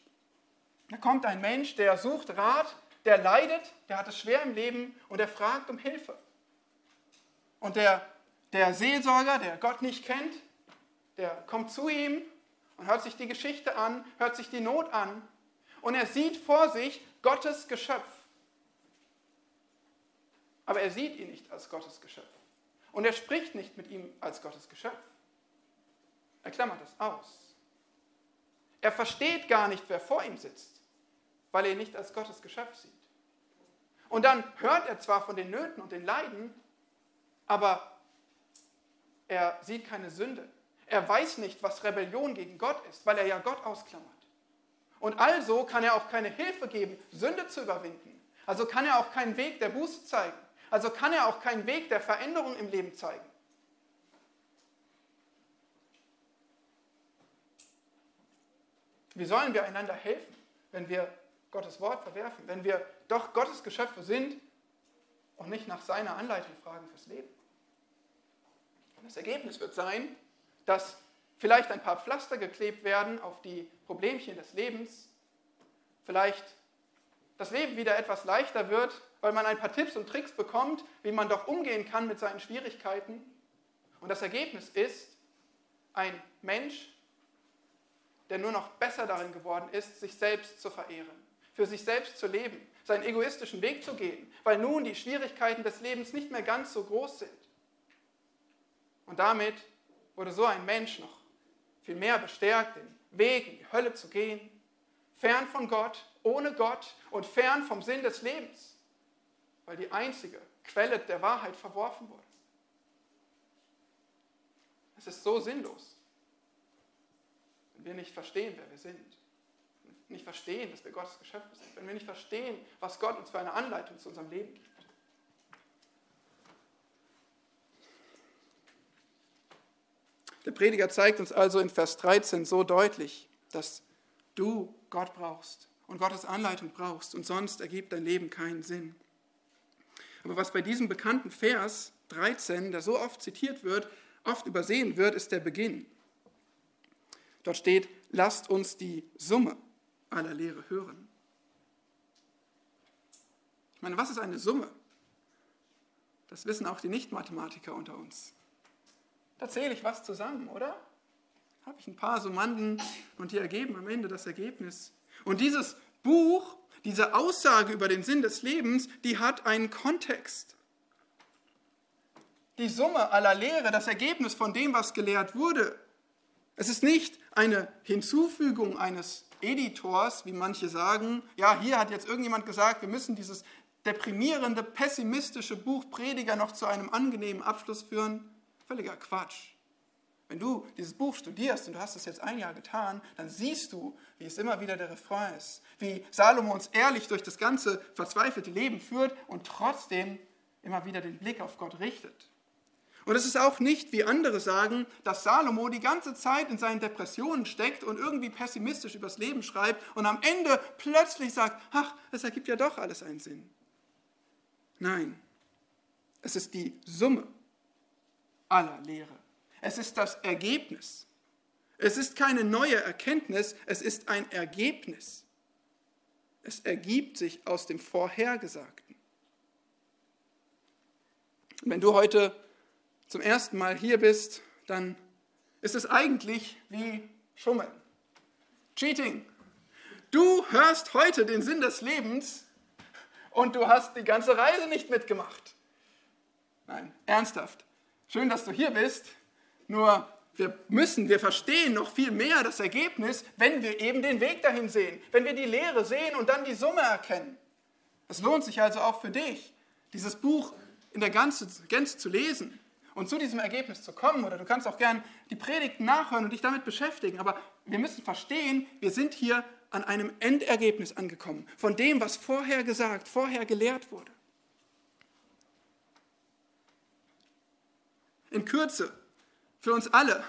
da kommt ein Mensch, der sucht Rat, der leidet, der hat es schwer im Leben und der fragt um Hilfe. Und der, der Seelsorger, der Gott nicht kennt, der kommt zu ihm und hört sich die Geschichte an, hört sich die Not an und er sieht vor sich Gottes Geschöpf. Aber er sieht ihn nicht als Gottes Geschöpf. Und er spricht nicht mit ihm als Gottes Geschöpf. Er klammert es aus. Er versteht gar nicht, wer vor ihm sitzt, weil er ihn nicht als Gottes Geschöpf sieht. Und dann hört er zwar von den Nöten und den Leiden, aber er sieht keine Sünde. Er weiß nicht, was Rebellion gegen Gott ist, weil er ja Gott ausklammert. Und also kann er auch keine Hilfe geben, Sünde zu überwinden. Also kann er auch keinen Weg der Buße zeigen. Also kann er auch keinen Weg der Veränderung im Leben zeigen. Wie sollen wir einander helfen, wenn wir Gottes Wort verwerfen, wenn wir doch Gottes Geschöpfe sind und nicht nach seiner Anleitung fragen fürs Leben? Und das Ergebnis wird sein, dass vielleicht ein paar Pflaster geklebt werden auf die Problemchen des Lebens, vielleicht das Leben wieder etwas leichter wird, weil man ein paar Tipps und Tricks bekommt, wie man doch umgehen kann mit seinen Schwierigkeiten. Und das Ergebnis ist ein Mensch, der nur noch besser darin geworden ist, sich selbst zu verehren, für sich selbst zu leben, seinen egoistischen Weg zu gehen, weil nun die Schwierigkeiten des Lebens nicht mehr ganz so groß sind. Und damit wurde so ein Mensch noch viel mehr bestärkt, den Weg in die Hölle zu gehen, fern von Gott, ohne Gott und fern vom Sinn des Lebens, weil die einzige Quelle der Wahrheit verworfen wurde. Es ist so sinnlos, wir nicht verstehen, wer wir sind. Nicht verstehen, dass wir Gottes Geschöpfe sind. Wenn wir nicht verstehen, was Gott uns für eine Anleitung zu unserem Leben gibt. Der Prediger zeigt uns also in Vers 13 so deutlich, dass du Gott brauchst und Gottes Anleitung brauchst und sonst ergibt dein Leben keinen Sinn. Aber was bei diesem bekannten Vers 13, der so oft zitiert wird, oft übersehen wird, ist der Beginn. Dort steht, lasst uns die Summe aller Lehre hören. Ich meine, was ist eine Summe? Das wissen auch die Nicht-Mathematiker unter uns. Da zähle ich was zusammen, oder? Habe ich ein paar Summanden und die ergeben am Ende das Ergebnis. Und dieses Buch, diese Aussage über den Sinn des Lebens, die hat einen Kontext. Die Summe aller Lehre, das Ergebnis von dem, was gelehrt wurde. Es ist nicht eine Hinzufügung eines Editors, wie manche sagen. Ja, hier hat jetzt irgendjemand gesagt, wir müssen dieses deprimierende, pessimistische Buch Prediger noch zu einem angenehmen Abschluss führen. Völliger Quatsch. Wenn du dieses Buch studierst und du hast es jetzt ein Jahr getan, dann siehst du, wie es immer wieder der Refrain ist, wie Salomo uns ehrlich durch das ganze verzweifelte Leben führt und trotzdem immer wieder den Blick auf Gott richtet. Und es ist auch nicht, wie andere sagen, dass Salomo die ganze Zeit in seinen Depressionen steckt und irgendwie pessimistisch übers Leben schreibt und am Ende plötzlich sagt, ach, es ergibt ja doch alles einen Sinn. Nein, es ist die Summe aller Lehre. Es ist das Ergebnis. Es ist keine neue Erkenntnis, es ist ein Ergebnis. Es ergibt sich aus dem Vorhergesagten. Wenn du heute zum ersten Mal hier bist, dann ist es eigentlich wie Schummeln. Cheating. Du hörst heute den Sinn des Lebens und du hast die ganze Reise nicht mitgemacht. Nein, ernsthaft. Schön, dass du hier bist. Nur wir müssen, wir verstehen noch viel mehr das Ergebnis, wenn wir eben den Weg dahin sehen, wenn wir die Lehre sehen und dann die Summe erkennen. Es lohnt sich also auch für dich, dieses Buch in der Gänze, Gänze zu lesen und zu diesem Ergebnis zu kommen. Oder du kannst auch gern die Predigten nachhören und dich damit beschäftigen. Aber wir müssen verstehen, wir sind hier an einem Endergebnis angekommen, von dem, was vorher gesagt, vorher gelehrt wurde. In Kürze, für uns alle.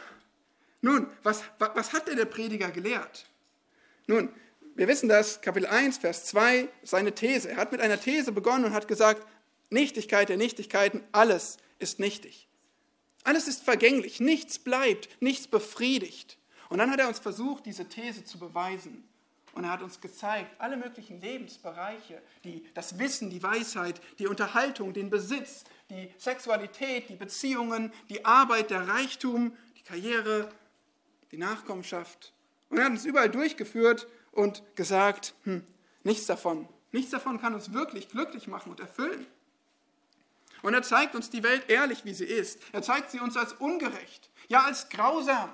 Nun, was, was hat denn der Prediger gelehrt? Nun, wir wissen das, Kapitel 1, Vers 2, seine These. Er hat mit einer These begonnen und hat gesagt, Nichtigkeit der Nichtigkeiten, alles ist nichtig. Alles ist vergänglich, nichts bleibt, nichts befriedigt. Und dann hat er uns versucht, diese These zu beweisen. Und er hat uns gezeigt, alle möglichen Lebensbereiche, die, das Wissen, die Weisheit, die Unterhaltung, den Besitz, die Sexualität, die Beziehungen, die Arbeit, der Reichtum, die Karriere, die Nachkommenschaft. Und er hat uns überall durchgeführt und gesagt, hm, nichts davon, nichts davon kann uns wirklich glücklich machen und erfüllen. Und er zeigt uns die Welt ehrlich, wie sie ist. Er zeigt sie uns als ungerecht, ja als grausam.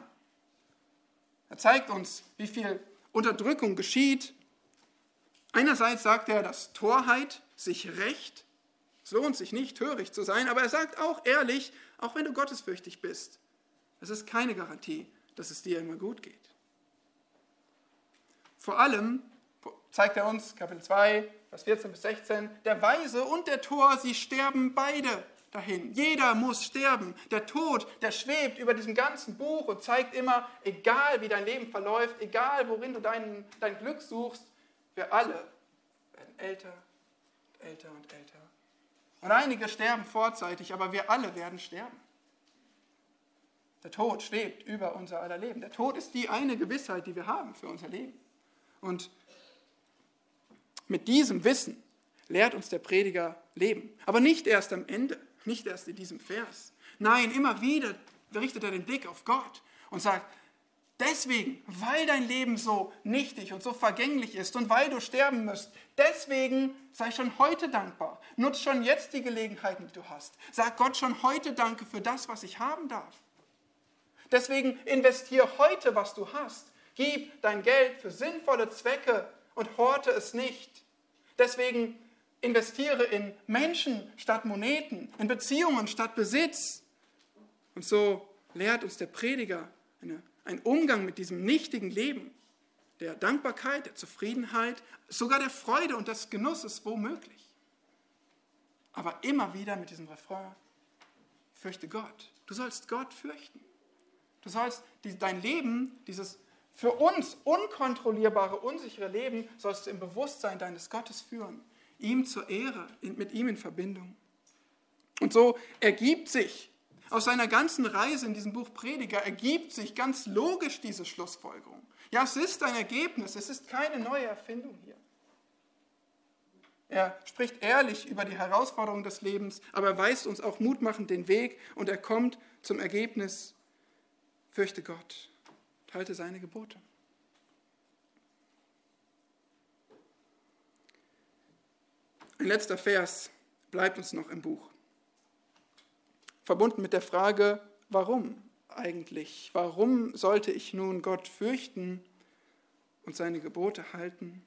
Er zeigt uns, wie viel Unterdrückung geschieht. Einerseits sagt er, dass Torheit sich rächt es lohnt sich nicht, töricht zu sein, aber er sagt auch ehrlich, auch wenn du gottesfürchtig bist, es ist keine Garantie, dass es dir immer gut geht. Vor allem zeigt er uns, Kapitel 2, Vers 14 bis 16, der Weise und der Tor, sie sterben beide dahin. Jeder muss sterben. Der Tod, der schwebt über diesem ganzen Buch und zeigt immer, egal wie dein Leben verläuft, egal worin du dein, dein Glück suchst, wir alle werden älter, älter und älter und einige sterben vorzeitig, aber wir alle werden sterben. Der Tod schwebt über unser aller Leben. Der Tod ist die eine Gewissheit, die wir haben für unser Leben. Und mit diesem Wissen lehrt uns der Prediger leben. Aber nicht erst am Ende, nicht erst in diesem Vers. Nein, immer wieder richtet er den Blick auf Gott und sagt, Deswegen, weil dein Leben so nichtig und so vergänglich ist und weil du sterben musst, deswegen sei schon heute dankbar. Nutz schon jetzt die Gelegenheiten, die du hast. Sag Gott schon heute Danke für das, was ich haben darf. Deswegen investiere heute, was du hast. Gib dein Geld für sinnvolle Zwecke und horte es nicht. Deswegen investiere in Menschen statt Moneten, in Beziehungen statt Besitz. Und so lehrt uns der Prediger eine, einen Umgang mit diesem nichtigen Leben, der Dankbarkeit, der Zufriedenheit, sogar der Freude und des Genusses womöglich. Aber immer wieder mit diesem Refrain, fürchte Gott. Du sollst Gott fürchten. Du sollst dein Leben, dieses für uns unkontrollierbare, unsichere Leben, sollst du im Bewusstsein deines Gottes führen. Ihm zur Ehre, mit ihm in Verbindung. Und so ergibt sich aus seiner ganzen Reise in diesem Buch Prediger, ergibt sich ganz logisch diese Schlussfolgerung. Ja, es ist ein Ergebnis, es ist keine neue Erfindung hier. Er spricht ehrlich über die Herausforderungen des Lebens, aber er weist uns auch mutmachend den Weg und er kommt zum Ergebnis, fürchte Gott, halte seine Gebote. Ein letzter Vers bleibt uns noch im Buch. Verbunden mit der Frage, warum eigentlich? Warum sollte ich nun Gott fürchten und seine Gebote halten?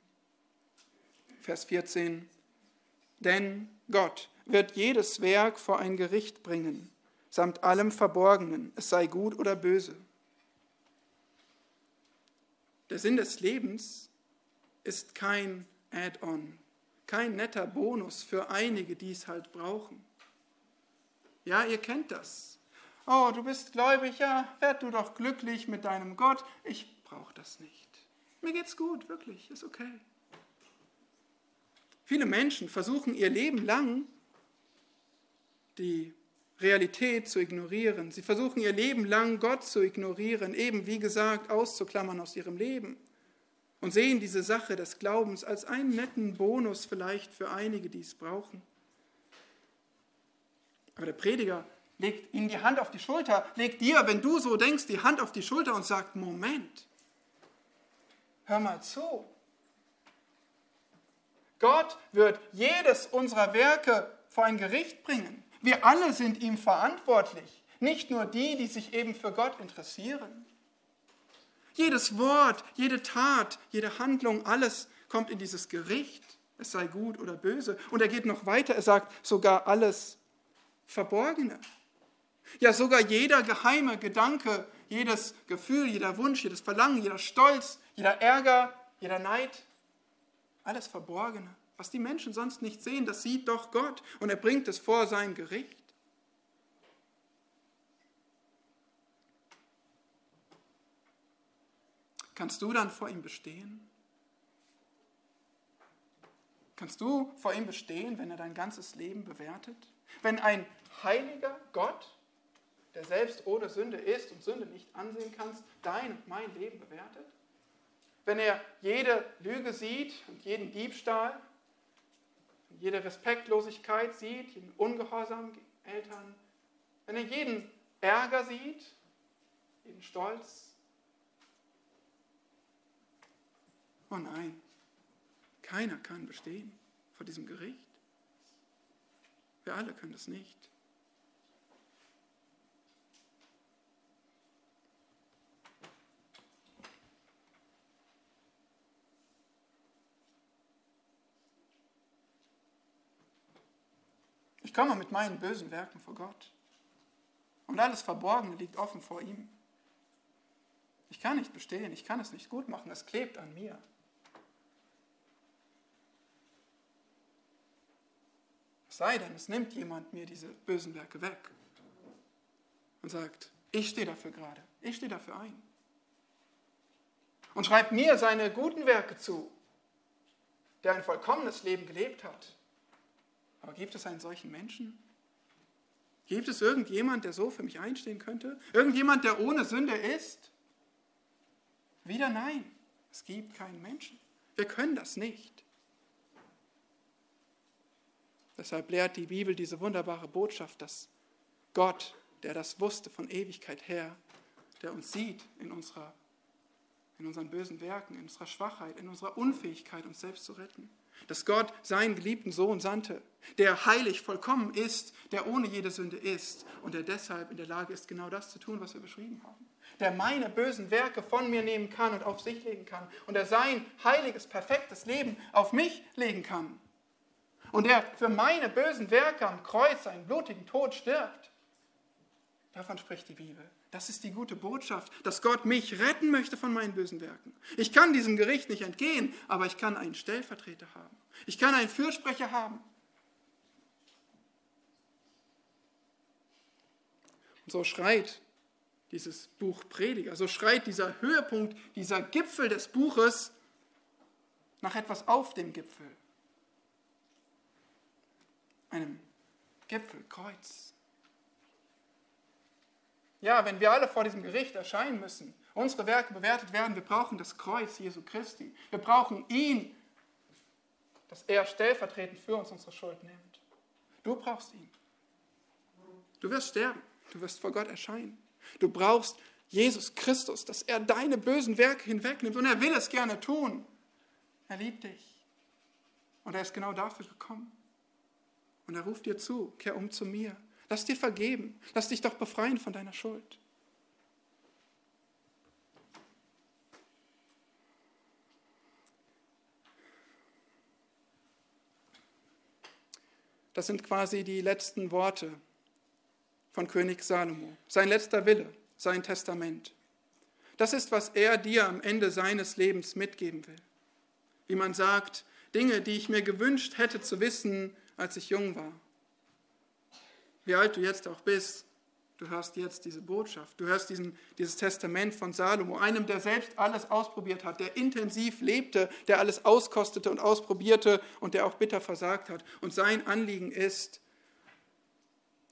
Vers 14. Denn Gott wird jedes Werk vor ein Gericht bringen, samt allem Verborgenen, es sei gut oder böse. Der Sinn des Lebens ist kein Add-on, kein netter Bonus für einige, die es halt brauchen. Ja, ihr kennt das. Oh, du bist gläubig, ja, werd du doch glücklich mit deinem Gott. Ich brauche das nicht. Mir geht's gut, wirklich, ist okay. Viele Menschen versuchen ihr Leben lang die Realität zu ignorieren. Sie versuchen ihr Leben lang Gott zu ignorieren, eben wie gesagt auszuklammern aus ihrem Leben und sehen diese Sache des Glaubens als einen netten Bonus vielleicht für einige, die es brauchen. Aber der Prediger legt ihnen die Hand auf die Schulter, legt dir, wenn du so denkst, die Hand auf die Schulter und sagt, Moment, hör mal zu. Gott wird jedes unserer Werke vor ein Gericht bringen. Wir alle sind ihm verantwortlich, nicht nur die, die sich eben für Gott interessieren. Jedes Wort, jede Tat, jede Handlung, alles kommt in dieses Gericht, es sei gut oder böse. Und er geht noch weiter, er sagt sogar alles Verborgene. Ja, sogar jeder geheime Gedanke, jedes Gefühl, jeder Wunsch, jedes Verlangen, jeder Stolz, jeder Ärger, jeder Neid, alles Verborgene. Was die Menschen sonst nicht sehen, das sieht doch Gott und er bringt es vor sein Gericht. Kannst du dann vor ihm bestehen? Kannst du vor ihm bestehen, wenn er dein ganzes Leben bewertet? Wenn ein heiliger Gott, der selbst ohne Sünde ist und Sünde nicht ansehen kannst, dein und mein Leben bewertet? Wenn er jede Lüge sieht und jeden Diebstahl, jede Respektlosigkeit sieht, jeden Ungehorsam Eltern, wenn er jeden Ärger sieht, jeden Stolz, Oh nein, keiner kann bestehen vor diesem Gericht. Wir alle können das nicht. Ich komme mit meinen bösen Werken vor Gott. Und alles Verborgene liegt offen vor ihm. Ich kann nicht bestehen, ich kann es nicht gut machen, es klebt an mir. sei denn, es nimmt jemand mir diese bösen Werke weg und sagt, ich stehe dafür gerade, ich stehe dafür ein. Und schreibt mir seine guten Werke zu, der ein vollkommenes Leben gelebt hat. Aber gibt es einen solchen Menschen? Gibt es irgendjemand, der so für mich einstehen könnte? Irgendjemand, der ohne Sünde ist? Wieder nein, es gibt keinen Menschen. Wir können das nicht. Deshalb lehrt die Bibel diese wunderbare Botschaft, dass Gott, der das wusste von Ewigkeit her, der uns sieht in, unserer, in unseren bösen Werken, in unserer Schwachheit, in unserer Unfähigkeit, uns selbst zu retten, dass Gott seinen geliebten Sohn sandte, der heilig, vollkommen ist, der ohne jede Sünde ist und der deshalb in der Lage ist, genau das zu tun, was wir beschrieben haben. Der meine bösen Werke von mir nehmen kann und auf sich legen kann und der sein heiliges, perfektes Leben auf mich legen kann und der für meine bösen Werke am Kreuz einen blutigen Tod stirbt. Davon spricht die Bibel. Das ist die gute Botschaft, dass Gott mich retten möchte von meinen bösen Werken. Ich kann diesem Gericht nicht entgehen, aber ich kann einen Stellvertreter haben. Ich kann einen Fürsprecher haben. Und so schreit dieses Buch Prediger, so schreit dieser Höhepunkt, dieser Gipfel des Buches nach etwas auf dem Gipfel. Einem Gipfelkreuz. Ja, wenn wir alle vor diesem Gericht erscheinen müssen, unsere Werke bewertet werden, wir brauchen das Kreuz Jesu Christi. Wir brauchen ihn, dass er stellvertretend für uns unsere Schuld nimmt. Du brauchst ihn. Du wirst sterben, du wirst vor Gott erscheinen. Du brauchst Jesus Christus, dass er deine bösen Werke hinwegnimmt und er will es gerne tun. Er liebt dich und er ist genau dafür gekommen. Und er ruft dir zu, kehr um zu mir. Lass dir vergeben. Lass dich doch befreien von deiner Schuld. Das sind quasi die letzten Worte von König Salomo. Sein letzter Wille, sein Testament. Das ist, was er dir am Ende seines Lebens mitgeben will. Wie man sagt, Dinge, die ich mir gewünscht hätte zu wissen, als ich jung war wie alt du jetzt auch bist, du hörst jetzt diese Botschaft, du hörst diesen, dieses Testament von Salomo, einem, der selbst alles ausprobiert hat, der intensiv lebte, der alles auskostete und ausprobierte und der auch bitter versagt hat. Und sein Anliegen ist,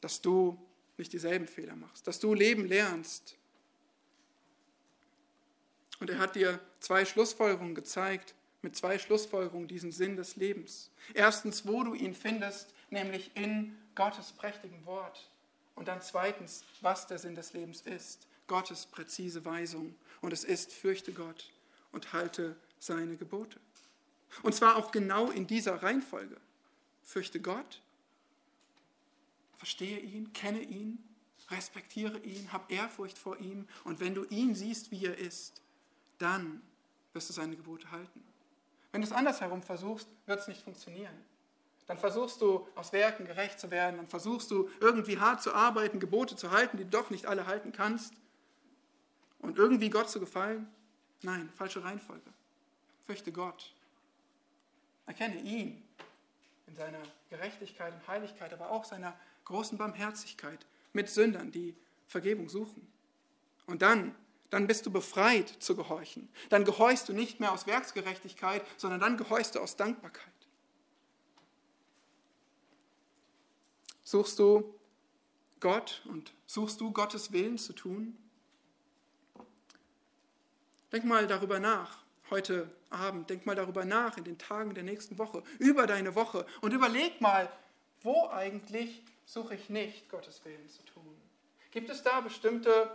dass du nicht dieselben Fehler machst, dass du Leben lernst. Und er hat dir zwei Schlussfolgerungen gezeigt, mit zwei Schlussfolgerungen diesen Sinn des Lebens. Erstens, wo du ihn findest, nämlich in Gottes prächtigen Wort. Und dann zweitens, was der Sinn des Lebens ist. Gottes präzise Weisung. Und es ist, fürchte Gott und halte seine Gebote. Und zwar auch genau in dieser Reihenfolge. Fürchte Gott, verstehe ihn, kenne ihn, respektiere ihn, hab Ehrfurcht vor ihm. Und wenn du ihn siehst, wie er ist, dann wirst du seine Gebote halten. Wenn du es andersherum versuchst, wird es nicht funktionieren dann versuchst du aus Werken gerecht zu werden, dann versuchst du irgendwie hart zu arbeiten, Gebote zu halten, die du doch nicht alle halten kannst und irgendwie Gott zu gefallen. Nein, falsche Reihenfolge. Fürchte Gott. Erkenne ihn in seiner Gerechtigkeit und Heiligkeit, aber auch seiner großen Barmherzigkeit mit Sündern, die Vergebung suchen. Und dann, dann bist du befreit zu gehorchen. Dann gehorchst du nicht mehr aus Werksgerechtigkeit, sondern dann gehorchst du aus Dankbarkeit. Suchst du Gott und suchst du Gottes Willen zu tun? Denk mal darüber nach, heute Abend, denk mal darüber nach in den Tagen der nächsten Woche, über deine Woche und überleg mal, wo eigentlich suche ich nicht Gottes Willen zu tun? Gibt es da bestimmte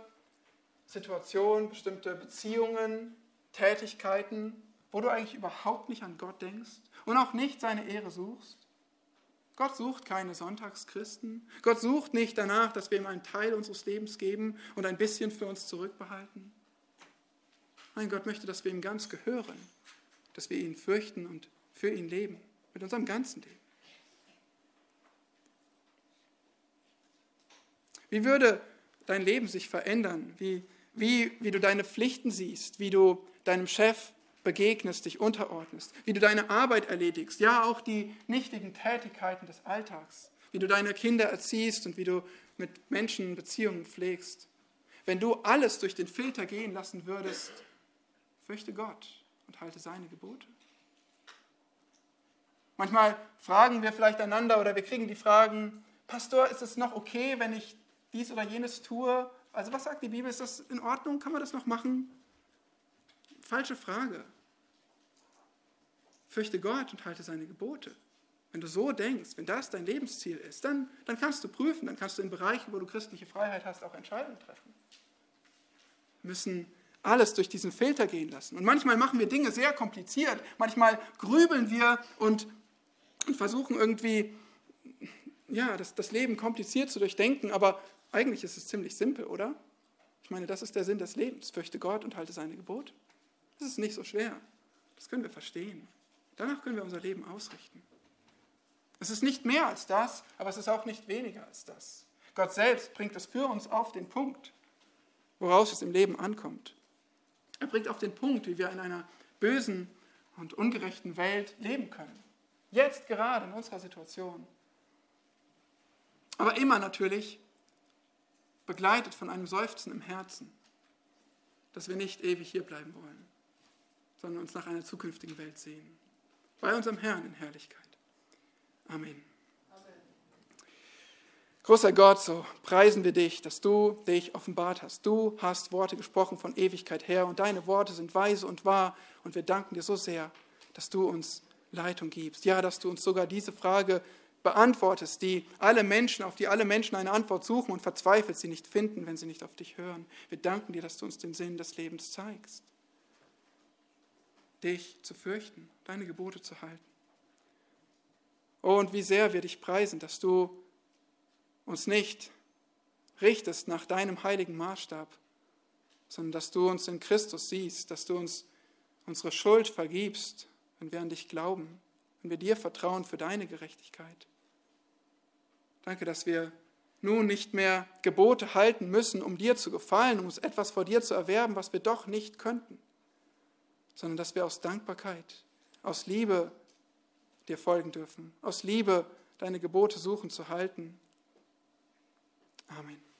Situationen, bestimmte Beziehungen, Tätigkeiten, wo du eigentlich überhaupt nicht an Gott denkst und auch nicht seine Ehre suchst? Gott sucht keine Sonntagschristen. Gott sucht nicht danach, dass wir ihm einen Teil unseres Lebens geben und ein bisschen für uns zurückbehalten. Nein, Gott möchte, dass wir ihm ganz gehören, dass wir ihn fürchten und für ihn leben, mit unserem ganzen Leben. Wie würde dein Leben sich verändern? Wie, wie, wie du deine Pflichten siehst, wie du deinem Chef begegnest, dich unterordnest, wie du deine Arbeit erledigst, ja auch die nichtigen Tätigkeiten des Alltags, wie du deine Kinder erziehst und wie du mit Menschen Beziehungen pflegst. Wenn du alles durch den Filter gehen lassen würdest, fürchte Gott und halte seine Gebote. Manchmal fragen wir vielleicht einander oder wir kriegen die Fragen, Pastor, ist es noch okay, wenn ich dies oder jenes tue? Also was sagt die Bibel? Ist das in Ordnung? Kann man das noch machen? Falsche Frage. Fürchte Gott und halte seine Gebote. Wenn du so denkst, wenn das dein Lebensziel ist, dann, dann kannst du prüfen, dann kannst du in Bereichen, wo du christliche Freiheit hast, auch Entscheidungen treffen. Wir müssen alles durch diesen Filter gehen lassen. Und manchmal machen wir Dinge sehr kompliziert. Manchmal grübeln wir und, und versuchen irgendwie, ja, das, das Leben kompliziert zu durchdenken, aber eigentlich ist es ziemlich simpel, oder? Ich meine, das ist der Sinn des Lebens. Fürchte Gott und halte seine Gebote. Das ist nicht so schwer. Das können wir verstehen. Danach können wir unser Leben ausrichten. Es ist nicht mehr als das, aber es ist auch nicht weniger als das. Gott selbst bringt es für uns auf den Punkt, woraus es im Leben ankommt. Er bringt auf den Punkt, wie wir in einer bösen und ungerechten Welt leben können. Jetzt gerade in unserer Situation. Aber immer natürlich begleitet von einem Seufzen im Herzen, dass wir nicht ewig hier bleiben wollen, sondern uns nach einer zukünftigen Welt sehen. Bei unserem Herrn in Herrlichkeit. Amen. Großer Gott, so preisen wir dich, dass du dich offenbart hast. Du hast Worte gesprochen von Ewigkeit her und deine Worte sind weise und wahr und wir danken dir so sehr, dass du uns Leitung gibst. Ja, dass du uns sogar diese Frage beantwortest, die alle Menschen, auf die alle Menschen eine Antwort suchen und verzweifelt sie nicht finden, wenn sie nicht auf dich hören. Wir danken dir, dass du uns den Sinn des Lebens zeigst. Dich zu fürchten, deine Gebote zu halten. Oh, und wie sehr wir dich preisen, dass du uns nicht richtest nach deinem heiligen Maßstab, sondern dass du uns in Christus siehst, dass du uns unsere Schuld vergibst, wenn wir an dich glauben, wenn wir dir vertrauen für deine Gerechtigkeit. Danke, dass wir nun nicht mehr Gebote halten müssen, um dir zu gefallen, um uns etwas vor dir zu erwerben, was wir doch nicht könnten, sondern dass wir aus Dankbarkeit, aus Liebe dir folgen dürfen, aus Liebe deine Gebote suchen zu halten Amen.